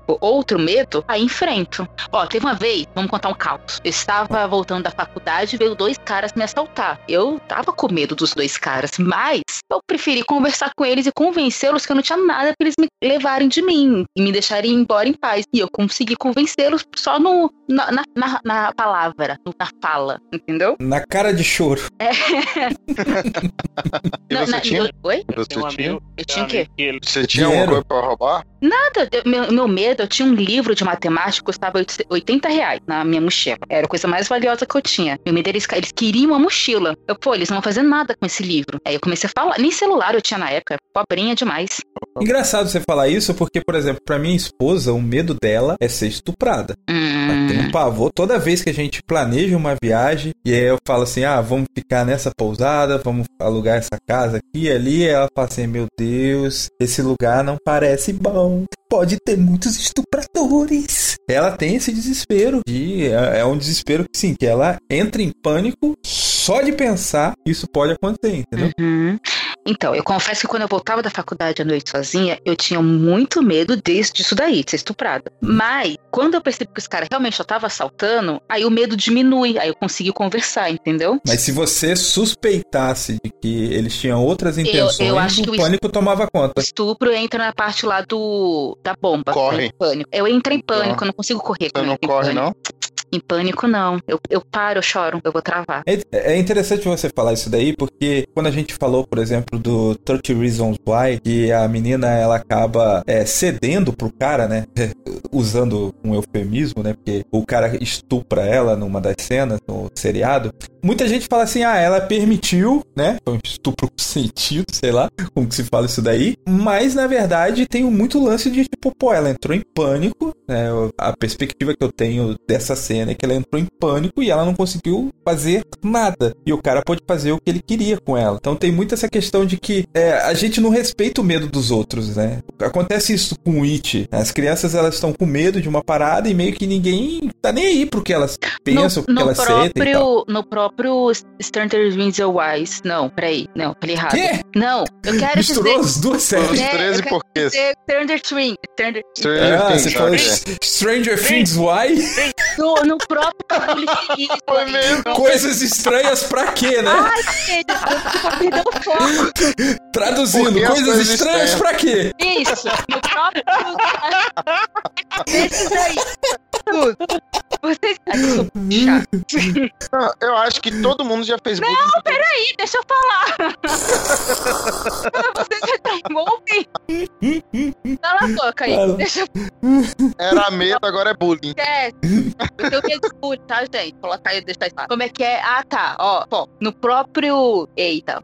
ou outro medo, aí enfrento. Ó, teve uma vez, vamos contar um caos. Eu estava voltando da faculdade e veio dois caras me assaltar. Eu tava com medo dos dois caras, mas eu preferi conversar com eles e convencê-los que eu não tinha nada pra eles me levarem de mim e me deixarem embora em paz. E eu consegui convencê-los só no, na, na, na- na palavra, na fala, entendeu? Na cara de choro. E Na- você na- tinha? eu- Oi? Você um tinha? amigo, Eu tinha o quê? Você tinha alguma coisa pra roubar? Nada. Eu- Meu, meu medo, eu tinha um livro de matemática custava 80 reais na minha mochila. Era a coisa mais valiosa que eu tinha. Meu medo, eles, eles queriam uma mochila. Eu, pô, eles não vão fazer nada com esse livro. Aí eu comecei a falar. Nem celular eu tinha na época. Pobrinha demais. Engraçado você falar isso, porque, por exemplo, pra minha esposa, o medo dela é ser estuprada. Ela tem um pavor toda vez que a gente planeja uma viagem e aí eu falo assim: ah, vamos ficar nessa pousada, vamos alugar essa casa aqui e ali. E ela fala assim: meu Deus, esse lugar não parece bom. Pode ter muitos estupradores. Ela tem esse desespero de é é um desespero que sim, que ela entra em pânico só de pensar que isso pode acontecer, entendeu? Uhum. Então, eu confesso que quando eu voltava da faculdade à noite sozinha, eu tinha muito medo desse, disso daí, de ser estuprada. Mas, quando eu percebi que os caras realmente só estavam assaltando, aí o medo diminui, aí eu consegui conversar, entendeu? Mas se você suspeitasse de que eles tinham outras intenções, eu acho que o o pânico tomava O conta. estupro entra na parte lá do da bomba. Corre. né, pânico. Eu entro em pânico, eu não consigo correr. Você não eu corre, não? Em pânico, não. Eu, eu paro, eu choro, eu vou travar. É, é interessante você falar isso daí, porque quando a gente falou, por exemplo, do 30 Reasons Why, que a menina ela acaba é, cedendo pro cara, né? Usando um eufemismo, né? Porque o cara estupra ela numa das cenas, no seriado. Muita gente fala assim, ah, ela permitiu, né? Foi um estupro sentido, sei lá, como que se fala isso daí. Mas, na verdade, tem muito lance de, tipo, pô, ela entrou em pânico, né? A perspectiva que eu tenho dessa cena é que ela entrou em pânico e ela não conseguiu fazer nada. E o cara pode fazer o que ele queria com ela. Então tem muito essa questão de que é, a gente não respeita o medo dos outros, né? Acontece isso com o It. As crianças, elas estão com medo de uma parada e meio que ninguém tá nem aí pro que elas pensam, pro que no elas sentem e tal. próprio, próprio Stranger Things Wise. Não, peraí. Não, falei errado. Quê? Não, eu quero Misturou dizer... as duas séries. Os É, 13 eu quero porquês. dizer Stranger Things. Stranger Stranger Ah, Things, você falou? Stranger Things Why? No, no próprio. Coisas estranhas pra quê, né? Ai, gente, eu vou perder o foco. Traduzindo, coisas estranhas pra quê? Isso, no próprio. Desses aí. Tudo. Vocês. Ai, desculpa, chato. Não, Eu acho que todo mundo já fez bullying. Não, peraí, deixa eu falar. Vocês já estão ouvindo. Cala a boca aí. Deixa eu Era medo, agora é bullying. esquece. Eu tenho medo de bullying, tá, gente? Colocar aí, deixa eu falar. Como é que é? Ah, tá. Ó, bom, no próprio. Eita.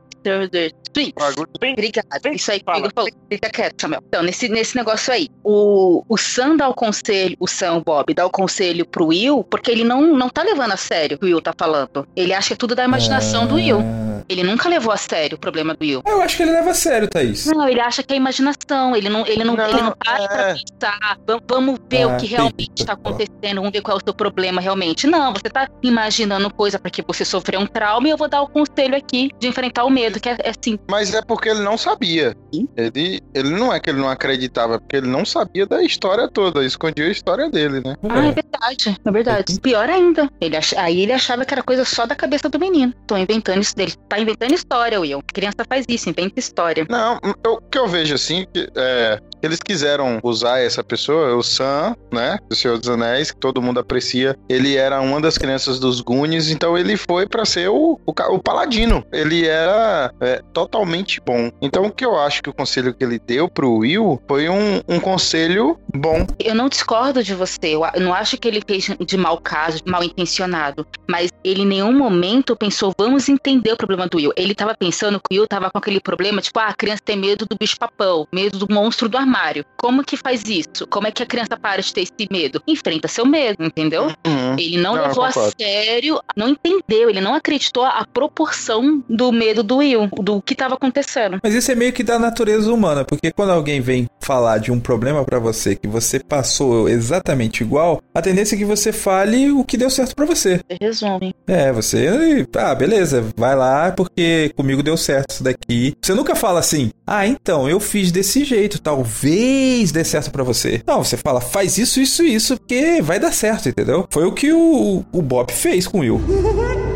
Bagulho. Obrigada. Isso aí que o falou. Fica quieto, Samuel. Então, nesse, nesse negócio aí, o, o Sam dá o conselho, o Sam, o Bob, dá o conselho pro Will, porque ele não, não tá levando a sério o que o Will tá falando. Ele acha que é tudo da imaginação do Will. Ah, Ele nunca levou a sério o problema do Will. Eu acho que ele leva a sério, Thaís. Não, ele acha que é imaginação, ele não, ele não, Não, ele não para pra é. pensar, vamos, vamos ver Ah, o que realmente está acontecendo, vamos ver qual é o seu problema realmente. Não, você tá imaginando coisa porque você sofreu um trauma e eu vou dar o conselho aqui de enfrentar o medo, que é, é assim, Mas é porque ele não sabia. Ele, ele não é que ele não acreditava, é porque ele não sabia da história toda. Escondia a história dele, né? Ah, é verdade, é verdade. Pior ainda, ele ach... aí ele achava que era coisa só da cabeça do menino. Tô inventando isso dele. Tá inventando história, Will. criança faz isso, inventa história. Não, eu- o que eu vejo assim, que, é, eles quiseram usar essa pessoa, o Sam, né, do Senhor dos Anéis, que todo mundo aprecia. Ele era uma das crianças dos Goonies, então ele foi pra ser o, o, o paladino. Ele era é, totalmente bom. Então o que eu acho que o conselho que ele deu pro Will foi um, um conselho bom. Eu não discordo de você. Eu não acho que ele fez de mau caso, mal intencionado. Mas ele em nenhum momento pensou, vamos entender o problema do Will. Ele tava pensando que o Will tava com aquele problema, tipo, ah, a criança tem medo do bicho-papão, medo do monstro do armário. Como que faz isso? Como é que a criança para de ter esse medo? Enfrenta seu medo, entendeu? Uhum. Ele não, Não, levou a sério, não entendeu, ele não acreditou a proporção do medo do Will, do que tava acontecendo. Mas isso é meio que da natureza humana, porque quando alguém vem falar de um problema pra você que você passou exatamente igual, a tendência é que você fale o que deu certo pra você. Resume. É, você, ah, beleza, vai lá porque comigo deu certo isso daqui. Você nunca fala assim: "Ah, então eu fiz desse jeito, talvez dê certo pra você". Não, você fala: "Faz isso, isso, isso, porque vai dar certo", entendeu? Foi o que o, o Bob fez com o Will.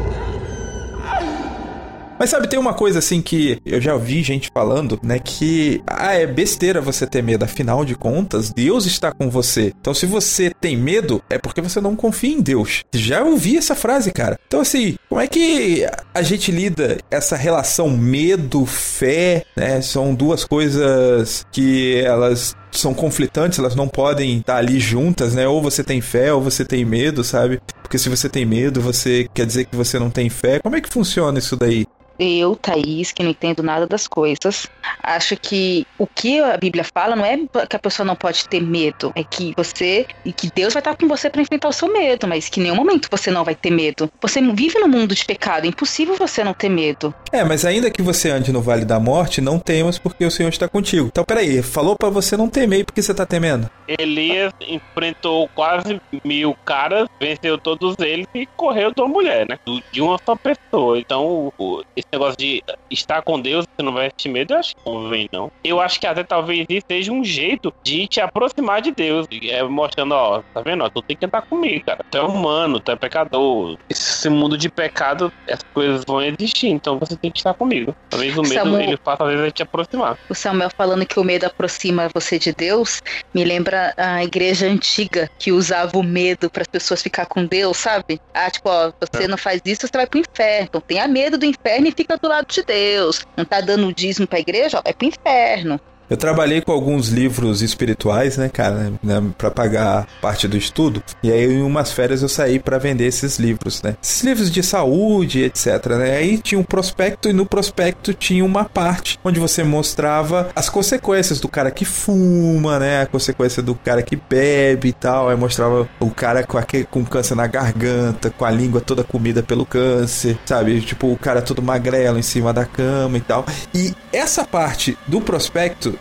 Mas sabe, tem uma coisa assim que eu já ouvi gente falando, né? Que ah, é besteira você ter medo. Afinal de contas, Deus está com você. Então, se você tem medo, é porque você não confia em Deus. Já ouvi essa frase, cara. Então, assim, como é que a gente lida essa relação medo-fé, né? São duas coisas que elas são conflitantes, elas não podem estar ali juntas, né? Ou você tem fé ou você tem medo, sabe? Porque se você tem medo, você quer dizer que você não tem fé. Como é que funciona isso daí? Eu, Thaís, que não entendo nada das coisas, acho que o que a Bíblia fala não é que a pessoa não pode ter medo, é que você e que Deus vai estar com você para enfrentar o seu medo, mas que em nenhum momento você não vai ter medo. Você vive no mundo de pecado, é impossível você não ter medo. É, mas ainda que você ande no vale da morte, não temas porque o Senhor está contigo. Então, peraí, falou para você não temer, por que você tá temendo? Elias enfrentou quase mil caras, venceu todos eles e correu de uma mulher, né? De uma só pessoa. Então, esse negócio de estar com Deus, você não vai sentir medo, eu acho que não vem, não. Eu acho que até talvez isso seja um jeito de te aproximar de Deus. É mostrando, ó, tá vendo? Ó, tu tem que andar comigo, cara. Tu é humano, tu é pecador. Esse mundo de pecado, essas coisas vão existir, então você tem que estar comigo. Talvez o medo, Samuel, ele faça, às vezes, te aproximar. O Samuel falando que o medo aproxima você de Deus, me lembra a igreja antiga, que usava o medo para as pessoas ficar com Deus, sabe? Ah, tipo, ó, você é. não faz isso, você vai pro inferno. Então tenha medo do inferno e fica do lado de Deus. Não tá dando dízimo pra igreja, ó, vai pro inferno. Eu trabalhei com alguns livros espirituais, né, cara, né, para pagar parte do estudo. E aí, em umas férias, eu saí para vender esses livros, né? Esses livros de saúde, etc, né? Aí tinha um prospecto e no prospecto tinha uma parte onde você mostrava as consequências do cara que fuma, né? A consequência do cara que bebe e tal. Aí mostrava o cara com, aquele, com câncer na garganta, com a língua toda comida pelo câncer, sabe? Tipo, o cara todo magrelo em cima da cama e tal. E essa parte do prospecto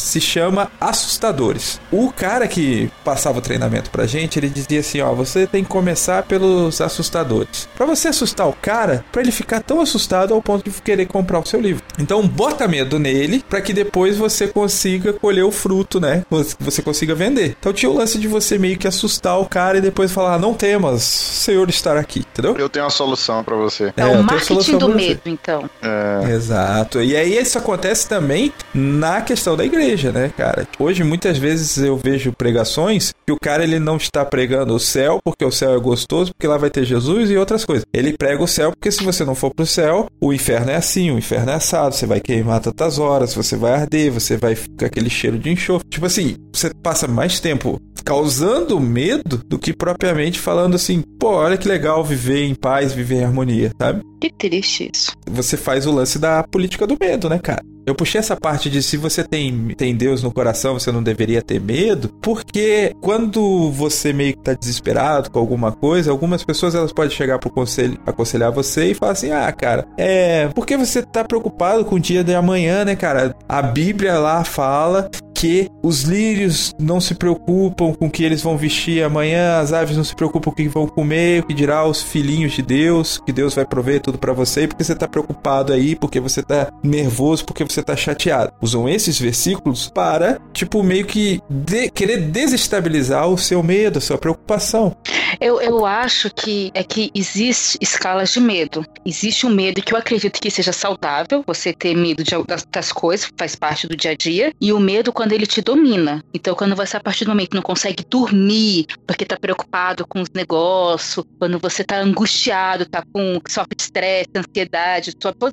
se chama Assustadores. O cara que passava o treinamento pra gente, ele dizia assim, ó, você tem que começar pelos assustadores. Para você assustar o cara, para ele ficar tão assustado ao ponto de querer comprar o seu livro. Então, bota medo nele para que depois você consiga colher o fruto, né? Você consiga vender. Então, tinha o lance de você meio que assustar o cara e depois falar, não temas, o Senhor estar aqui, entendeu? Eu tenho uma solução para você. É, é o marketing do medo, então. É. Exato. E aí isso acontece também na questão da igreja, né, cara? Hoje muitas vezes eu vejo pregações que o cara ele não está pregando o céu porque o céu é gostoso, porque lá vai ter Jesus e outras coisas. Ele prega o céu porque se você não for pro céu, o inferno é assim, o inferno é assado, você vai queimar tantas horas, você vai arder, você vai ficar aquele cheiro de enxofre. Tipo assim, você passa mais tempo causando medo do que propriamente falando assim, pô, olha que legal viver em paz, viver em harmonia, sabe? Que triste isso. Você faz o lance da política do medo, né, cara? Eu puxei essa parte de se você tem, tem Deus no coração, você não deveria ter medo, porque quando você meio que tá desesperado com alguma coisa, algumas pessoas elas podem chegar pro conselho, aconselhar você e falar assim: "Ah, cara, é, por que você tá preocupado com o dia de amanhã, né, cara? A Bíblia lá fala que os lírios não se preocupam com o que eles vão vestir amanhã, as aves não se preocupam com o que vão comer, o que dirá os filhinhos de Deus, que Deus vai prover tudo para você, porque você tá preocupado aí, porque você tá nervoso, porque você tá chateado. Usam esses versículos para, tipo, meio que de, querer desestabilizar o seu medo, a sua preocupação. Eu, eu acho que é que existe escalas de medo. Existe um medo que eu acredito que seja saudável, você ter medo de, das, das coisas, faz parte do dia a dia, e o medo quando quando ele te domina. Então, quando você, a partir do momento, não consegue dormir porque tá preocupado com os negócios, quando você tá angustiado, tá com sofre estresse, ansiedade, todas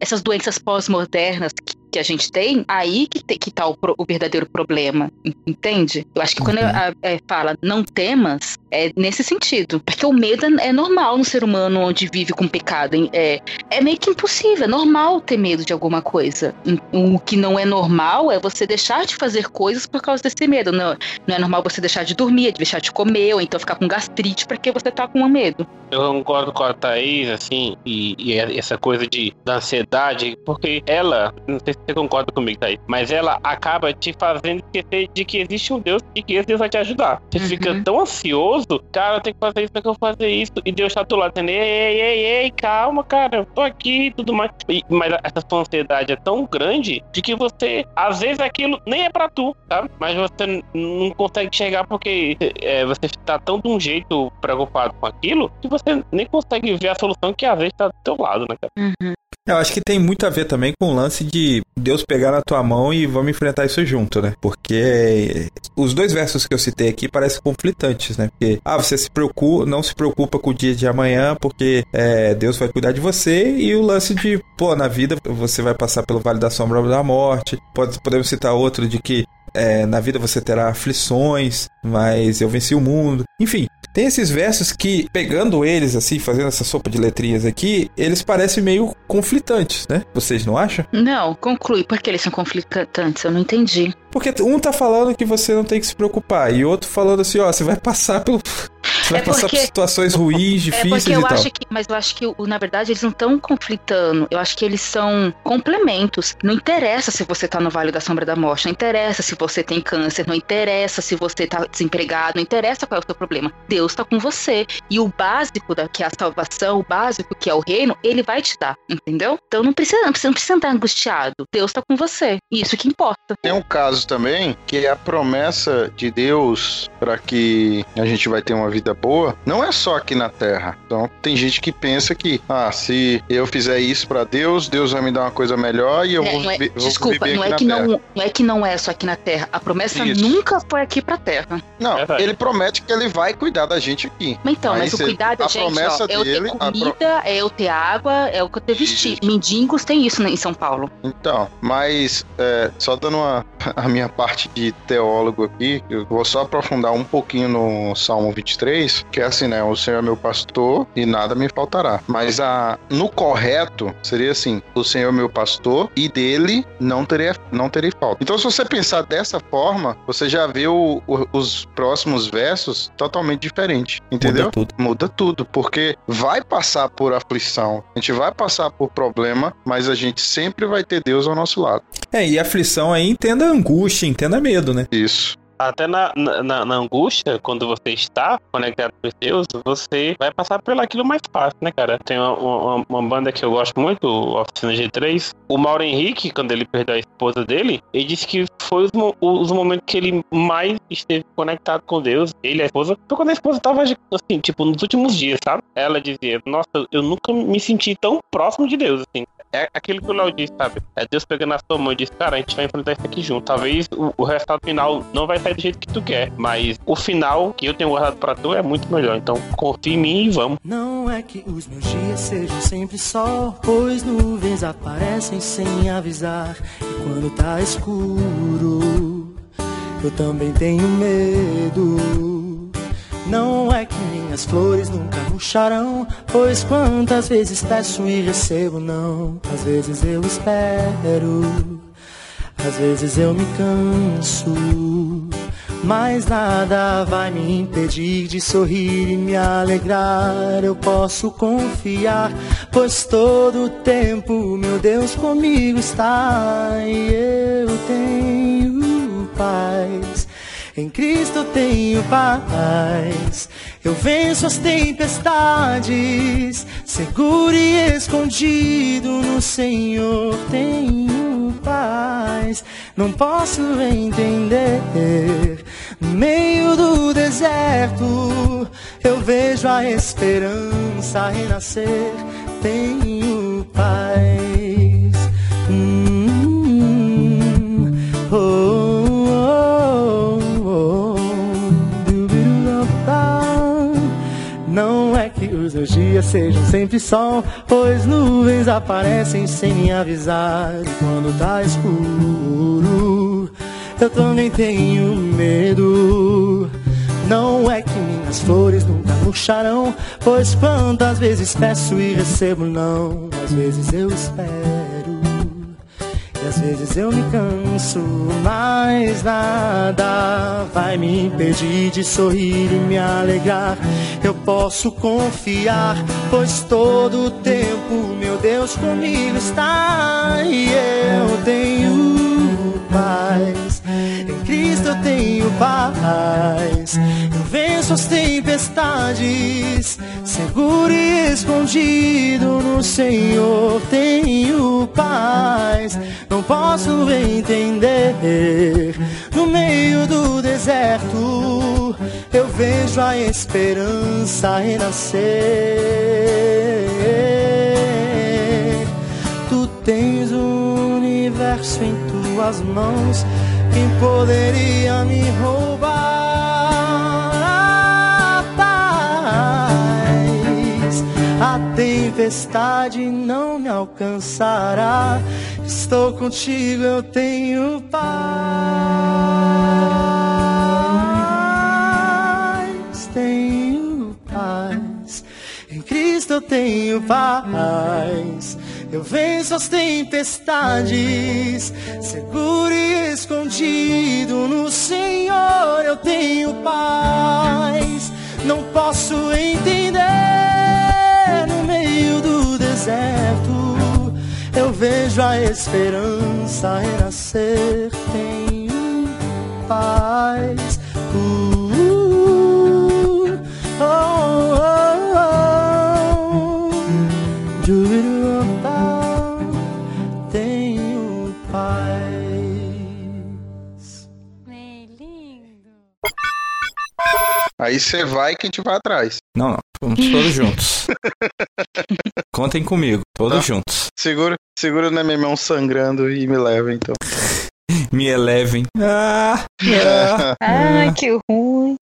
essas doenças pós-modernas que que a gente tem, aí que, te, que tá o, o verdadeiro problema, entende? Eu acho que quando uhum. a, é, fala não temas, é nesse sentido. Porque o medo é normal no ser humano onde vive com pecado. É, é meio que impossível, é normal ter medo de alguma coisa. O que não é normal é você deixar de fazer coisas por causa desse medo. Não, não é normal você deixar de dormir, deixar de comer, ou então ficar com gastrite porque você tá com medo. Eu concordo com a Thaís, assim, e, e essa coisa de, da ansiedade, porque ela, não sei se você concorda comigo, Thaís, mas ela acaba te fazendo esquecer de que existe um Deus e que esse Deus vai te ajudar. Você uhum. fica tão ansioso, cara, eu tenho que fazer isso, eu tenho que fazer isso, e Deus tá do lado, dizendo, ei, ei, ei, ei, calma, cara, eu tô aqui e tudo mais. E, mas essa sua ansiedade é tão grande de que você, às vezes aquilo nem é pra tu, tá? Mas você não consegue chegar porque é, você tá tão de um jeito preocupado com aquilo que você nem consegue ver a solução que às vezes tá do teu lado, né, cara? Uhum. Eu acho que tem muito a ver também com o lance de Deus pegar na tua mão e vamos enfrentar isso junto, né? Porque os dois versos que eu citei aqui parecem conflitantes, né? Porque, ah, você se preocupa, não se preocupa com o dia de amanhã porque é, Deus vai cuidar de você e o lance de, pô, na vida você vai passar pelo vale da sombra da morte. Pode, podemos citar outro de que é, na vida você terá aflições, mas eu venci o mundo. Enfim, tem esses versos que, pegando eles assim, fazendo essa sopa de letrinhas aqui, eles parecem meio conflitantes, né? Vocês não acham? Não, conclui. Por que eles são conflitantes? Eu não entendi. Porque um tá falando que você não tem que se preocupar, e outro falando assim, ó, você vai passar pelo. Vai É passar porque- por situações ruins, É difíceis porque eu e tal. acho que, mas eu acho que, na verdade, eles não estão conflitando. Eu acho que eles são complementos. Não interessa se você tá no Vale da Sombra da Morte, não interessa se você tem câncer, não interessa se você tá desempregado, não interessa qual é o seu problema. Deus tá com você. E o básico da, que é a salvação, o básico que é o reino, ele vai te dar, entendeu? Então não precisa, não precisa, não precisa andar angustiado. Deus tá com você. Isso que importa. Tem um caso também que é a promessa de Deus para que a gente vai ter uma vida boa, não é só aqui na Terra. Então tem gente que pensa que, ah, se eu fizer isso para Deus, Deus vai me dar uma coisa melhor e eu É, vou, é- vou desculpa, não aqui é, que na Terra. não, não é que não é só aqui na Terra. A promessa Isso. nunca foi aqui pra Terra. Não, Verdade. ele promete que ele vai cuidar da gente aqui. Mas então, Aí mas o cuidado, a gente, promessa ó, é eu dele, ter a pro- comida, é eu ter água, é o que eu ter vestir. Mendigos tem isso né, em São Paulo. Então, mas é, só dando uma, a minha parte de teólogo aqui, eu vou só aprofundar um pouquinho no Salmo 23, que é assim, né? O Senhor é meu pastor e nada me faltará. Mas a, no correto seria assim: o Senhor é meu pastor e dele não terei, não terei falta. Então, se você pensar dessa forma, você já vê o- o- os próximos versos totalmente diferente, entendeu? Muda tudo. muda tudo, porque vai passar por aflição, a gente vai passar por problema, mas a gente sempre vai ter Deus ao nosso lado. É, e aflição aí entenda angústia, entenda medo, né? Isso. Até na, na, na- angústia, quando você está conectado com Deus, você vai passar pelo aquilo mais fácil, né, cara? Tem uma, uma, uma banda que eu gosto muito, Oficina G3. O Mauro Henrique, quando ele perdeu a esposa dele, ele disse que foi os, os momentos que ele mais esteve conectado com Deus, ele e a esposa, foi quando a esposa tava, assim, tipo, nos últimos dias, sabe? Ela dizia, nossa, eu nunca me senti tão próximo de Deus, assim. É aquilo que o Léo disse, sabe? É Deus pegando a sua mão e disse, cara, a gente vai enfrentar isso aqui junto. Talvez o, o resultado final não vai sair do jeito que tu quer, mas o final que eu tenho guardado pra tu é muito melhor. Então confia em mim e vamos. Não é que os meus dias sejam sempre sol, pois nuvens aparecem sem avisar. E quando tá escuro, eu também tenho medo. Não é que minhas flores nunca murcharão, pois quantas vezes peço e recebo não. Às vezes eu espero, às vezes eu me canso. Mas nada vai me impedir de sorrir e me alegrar. Eu posso confiar, pois todo o tempo meu Deus comigo está. E eu tenho paz. Em Cristo tenho paz. Eu venço as tempestades, seguro e escondido no Senhor tenho paz. Não posso entender. Deserto, eu vejo a esperança renascer. Tenho paz. Não é que os meus dias sejam sempre sol, pois nuvens aparecem sem me avisar. Quando tá escuro, eu também tenho medo. Não é que minhas flores nunca murcharão, pois quantas vezes peço e recebo não. Às vezes eu espero. E às vezes eu me canso, mas nada vai me impedir de sorrir e me alegrar. Eu posso confiar, pois todo o tempo meu Deus comigo está e eu tenho paz. Tenho paz. Eu venço as tempestades, seguro e escondido no Senhor tenho paz. Não posso entender. No meio do deserto, eu vejo a esperança renascer. universo em tuas mãos. Quem poderia me roubar a paz? A tempestade não me alcançará. Estou contigo, eu tenho paz. Tenho paz. Em Cristo eu tenho paz. Eu venço as tempestades, seguro e escondido no Senhor eu tenho paz. Não posso entender no meio do deserto. Eu vejo a esperança renascer. Tenho paz. Uh, oh, oh, oh. Aí você vai e quem te vai atrás. Não, não. Vamos todos juntos. Contem comigo, todos Tá. juntos. Segura, segura na minha mão sangrando e me leva então. Me elevem. Ah, ah. Ai, que ruim.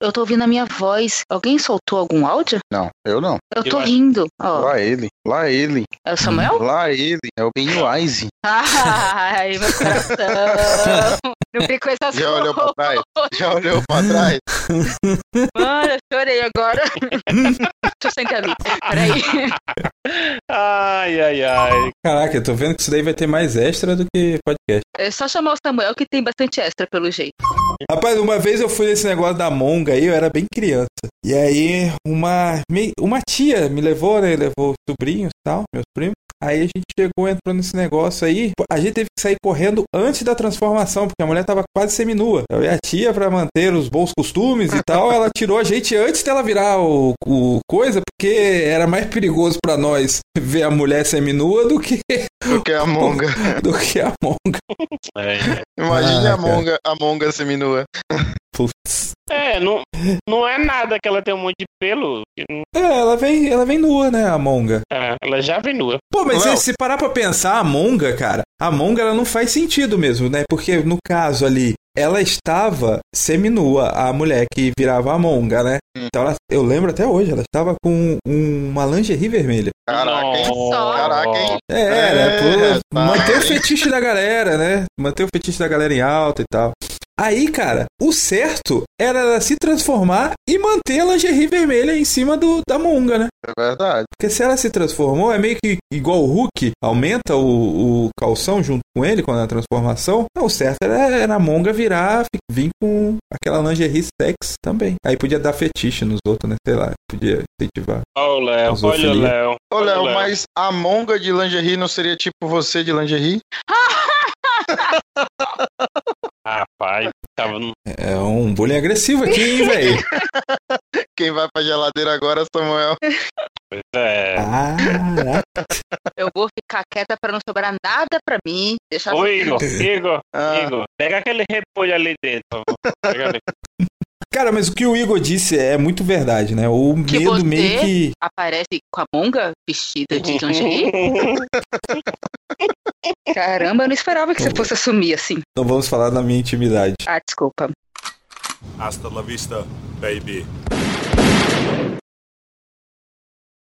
Eu tô ouvindo a minha voz. Alguém soltou algum áudio? Não, eu não. Eu tô Eu acho- rindo. Ó, Lá ele, lá ele, é o Samuel? lá ele. É o Pennywise. Ai, meu coração. Não fico essas Já olhou pra trás? Já olhou pra trás? Mano, eu chorei agora. Deixa eu sentar ali. Peraí. Ai, ai, ai. Caraca, eu tô vendo que isso daí vai ter mais extra do que podcast. É só chamar o Samuel que tem bastante extra pelo jeito. Rapaz, uma vez eu fui nesse negócio da monga aí, eu era bem criança. E aí, uma, uma tia me levou, né? Levou os sobrinhos e tal, meus primos. Aí a gente chegou, entrou nesse negócio aí. A gente teve que sair correndo antes da transformação, porque a mulher tava quase seminua. Eu e a tia, pra manter os bons costumes e tal, ela tirou a gente antes dela virar o, o coisa, porque era mais perigoso pra nós ver a mulher seminua do que, Porque é a monga. do que a monga. É, Imagine Ah, a monga, a monga seminua. Putz. É não, não é nada que ela tem um monte de pelo. É, ela vem, ela vem nua, né, a monga. é, ela já vem nua. Pô, mas se, se parar pra pensar, a Monga, cara, a Monga ela não faz sentido mesmo, né? Porque no caso ali, ela estava seminua, a mulher que virava a Monga, né? Então ela, eu lembro até hoje, ela estava com um- uma lingerie vermelha. Caraca, hein? Caraca, hein? É, É, né? Por rapaz. manter o fetiche da galera, né? Manter o fetiche da galera em alta e tal. Aí, cara, o certo era ela se transformar e manter a lingerie vermelha em cima do, da monga, né? É verdade. Porque se ela se transformou, é meio que igual o Hulk, aumenta o, o calção junto com ele quando é a transformação. Não, o certo era, era a monga virar, vir com aquela lingerie sex também. Aí podia dar fetiche nos outros, né? Sei lá, podia incentivar. Olha o Léo, olha o. Léo. Ô, Léo, mas a monga de lingerie não seria tipo você de lingerie? Rapaz, tava no... É um bullying agressivo aqui, hein, velho? Quem vai pra geladeira agora, Samuel? É. Caraca. Eu vou ficar quieta pra não sobrar nada pra mim. Deixa Ô, Igor, Igor, Ah. Igor, pega aquele repolho ali dentro. por favor. Pega ali. Cara, mas o que o Igor disse é muito verdade, né? O Que medo você- meio que. aparece com a monga vestida de lingerie. Caramba, eu não esperava que você fosse assumir assim. Não vamos falar da minha intimidade. Ah, desculpa. Hasta la vista, baby.